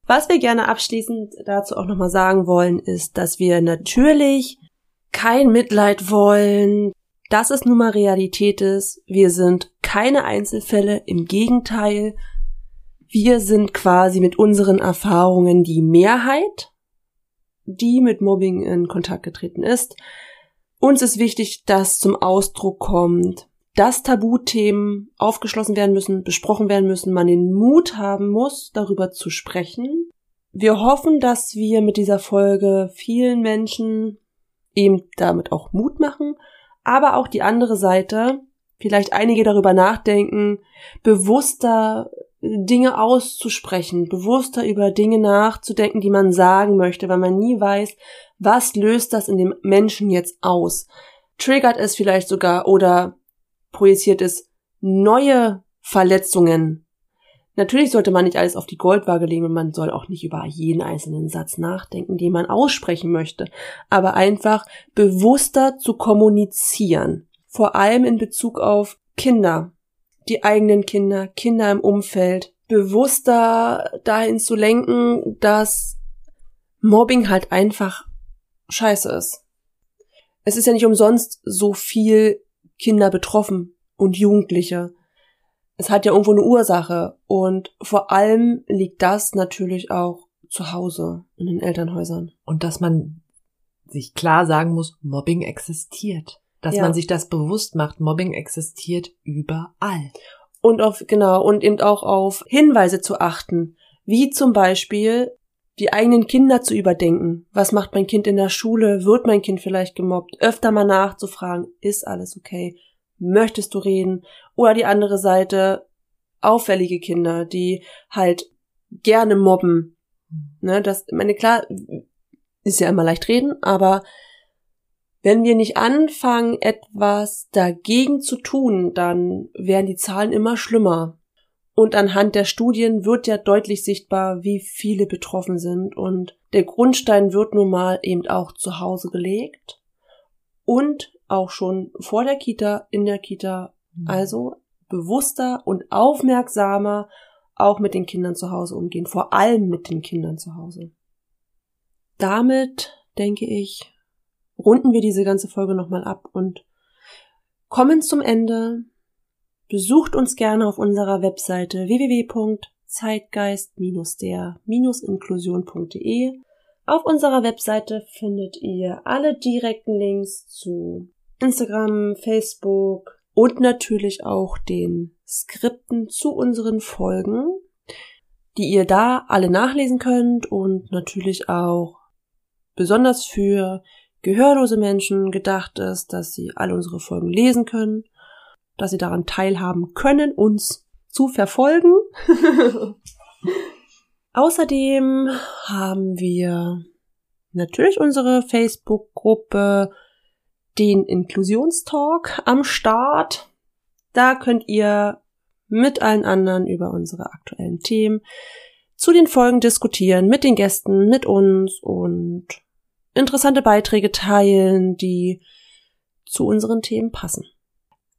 A: Was wir gerne abschließend dazu auch nochmal sagen wollen, ist, dass wir natürlich kein Mitleid wollen, dass es nun mal Realität ist. Wir sind keine Einzelfälle, im Gegenteil. Wir sind quasi mit unseren Erfahrungen die Mehrheit, die mit Mobbing in Kontakt getreten ist. Uns ist wichtig, dass zum Ausdruck kommt, dass Tabuthemen aufgeschlossen werden müssen, besprochen werden müssen, man den Mut haben muss, darüber zu sprechen. Wir hoffen, dass wir mit dieser Folge vielen Menschen eben damit auch Mut machen, aber auch die andere Seite, vielleicht einige darüber nachdenken, bewusster Dinge auszusprechen, bewusster über Dinge nachzudenken, die man sagen möchte, weil man nie weiß, was löst das in dem Menschen jetzt aus. Triggert es vielleicht sogar oder projiziert es neue Verletzungen. Natürlich sollte man nicht alles auf die Goldwaage legen und man soll auch nicht über jeden einzelnen Satz nachdenken, den man aussprechen möchte, aber einfach bewusster zu kommunizieren. Vor allem in Bezug auf Kinder, die eigenen Kinder, Kinder im Umfeld, bewusster dahin zu lenken, dass Mobbing halt einfach scheiße ist. Es ist ja nicht umsonst so viel Kinder betroffen und Jugendliche. Es hat ja irgendwo eine Ursache und vor allem liegt das natürlich auch zu Hause in den Elternhäusern.
B: Und dass man sich klar sagen muss, Mobbing existiert. Dass
A: Ja.
B: man sich das bewusst macht, Mobbing existiert überall.
A: Und auf, genau, und eben auch auf Hinweise zu achten, wie zum Beispiel die eigenen Kinder zu überdenken. Was macht mein Kind in der Schule? Wird mein Kind vielleicht gemobbt? Öfter mal nachzufragen, ist alles okay? Möchtest du reden? Oder die andere Seite, auffällige Kinder, die halt gerne mobben. Ne, das, ich meine, klar, ist ja immer leicht reden, aber wenn wir nicht anfangen, etwas dagegen zu tun, dann werden die Zahlen immer schlimmer. Und anhand der Studien wird ja deutlich sichtbar, wie viele betroffen sind. Und der Grundstein wird nun mal eben auch zu Hause gelegt. Und auch schon vor der Kita, in der Kita. Also bewusster und aufmerksamer auch mit den Kindern zu Hause umgehen. Vor allem mit den Kindern zu Hause. Damit, denke ich, runden wir diese ganze Folge nochmal ab und kommen zum Ende. Besucht uns gerne auf unserer Webseite www.zeitgeist-der-inklusion.de. Auf unserer Webseite findet ihr alle direkten Links zu Instagram, Facebook und natürlich auch den Skripten zu unseren Folgen, die ihr da alle nachlesen könnt und natürlich auch besonders für gehörlose Menschen gedacht ist, dass sie alle unsere Folgen lesen können, dass sie daran teilhaben können, uns zu verfolgen. Außerdem haben wir natürlich unsere Facebook-Gruppe, den Inklusionstalk am Start. Da könnt ihr mit allen anderen über unsere aktuellen Themen zu den Folgen diskutieren, mit den Gästen, mit uns und interessante Beiträge teilen, die zu unseren Themen passen.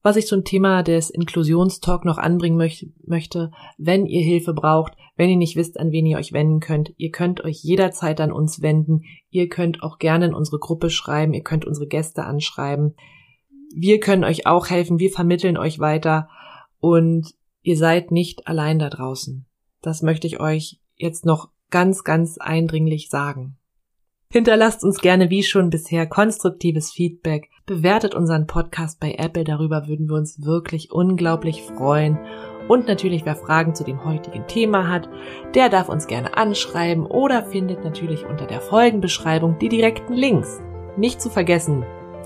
B: Was ich zum Thema des Inklusionstalk noch anbringen möcht möchte, wenn ihr Hilfe braucht, wenn ihr nicht wisst, an wen ihr euch wenden könnt, ihr könnt euch jederzeit an uns wenden. Ihr könnt auch gerne in unsere Gruppe schreiben, ihr könnt unsere Gäste anschreiben. Wir können euch auch helfen, wir vermitteln euch weiter und ihr seid nicht allein da draußen. Das möchte ich euch jetzt noch ganz, ganz eindringlich sagen. Hinterlasst uns gerne wie schon bisher konstruktives Feedback. Bewertet unseren Podcast bei Apple, darüber würden wir uns wirklich unglaublich freuen. Und natürlich, wer Fragen zu dem heutigen Thema hat, der darf uns gerne anschreiben oder findet natürlich unter der Folgenbeschreibung die direkten Links. Nicht zu vergessen,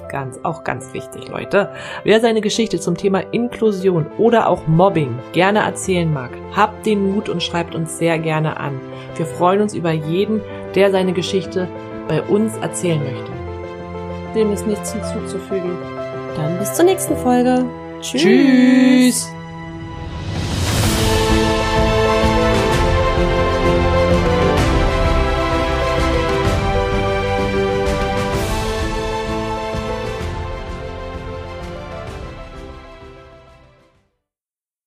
B: ganz, auch ganz wichtig, Leute, wer seine Geschichte zum Thema Inklusion oder auch Mobbing gerne erzählen mag, habt den Mut und schreibt uns sehr gerne an. Wir freuen uns über jeden, der seine Geschichte bei uns erzählen möchte.
A: Dem ist nichts hinzuzufügen. Dann bis zur nächsten Folge. Tschüss.
B: Tschüss.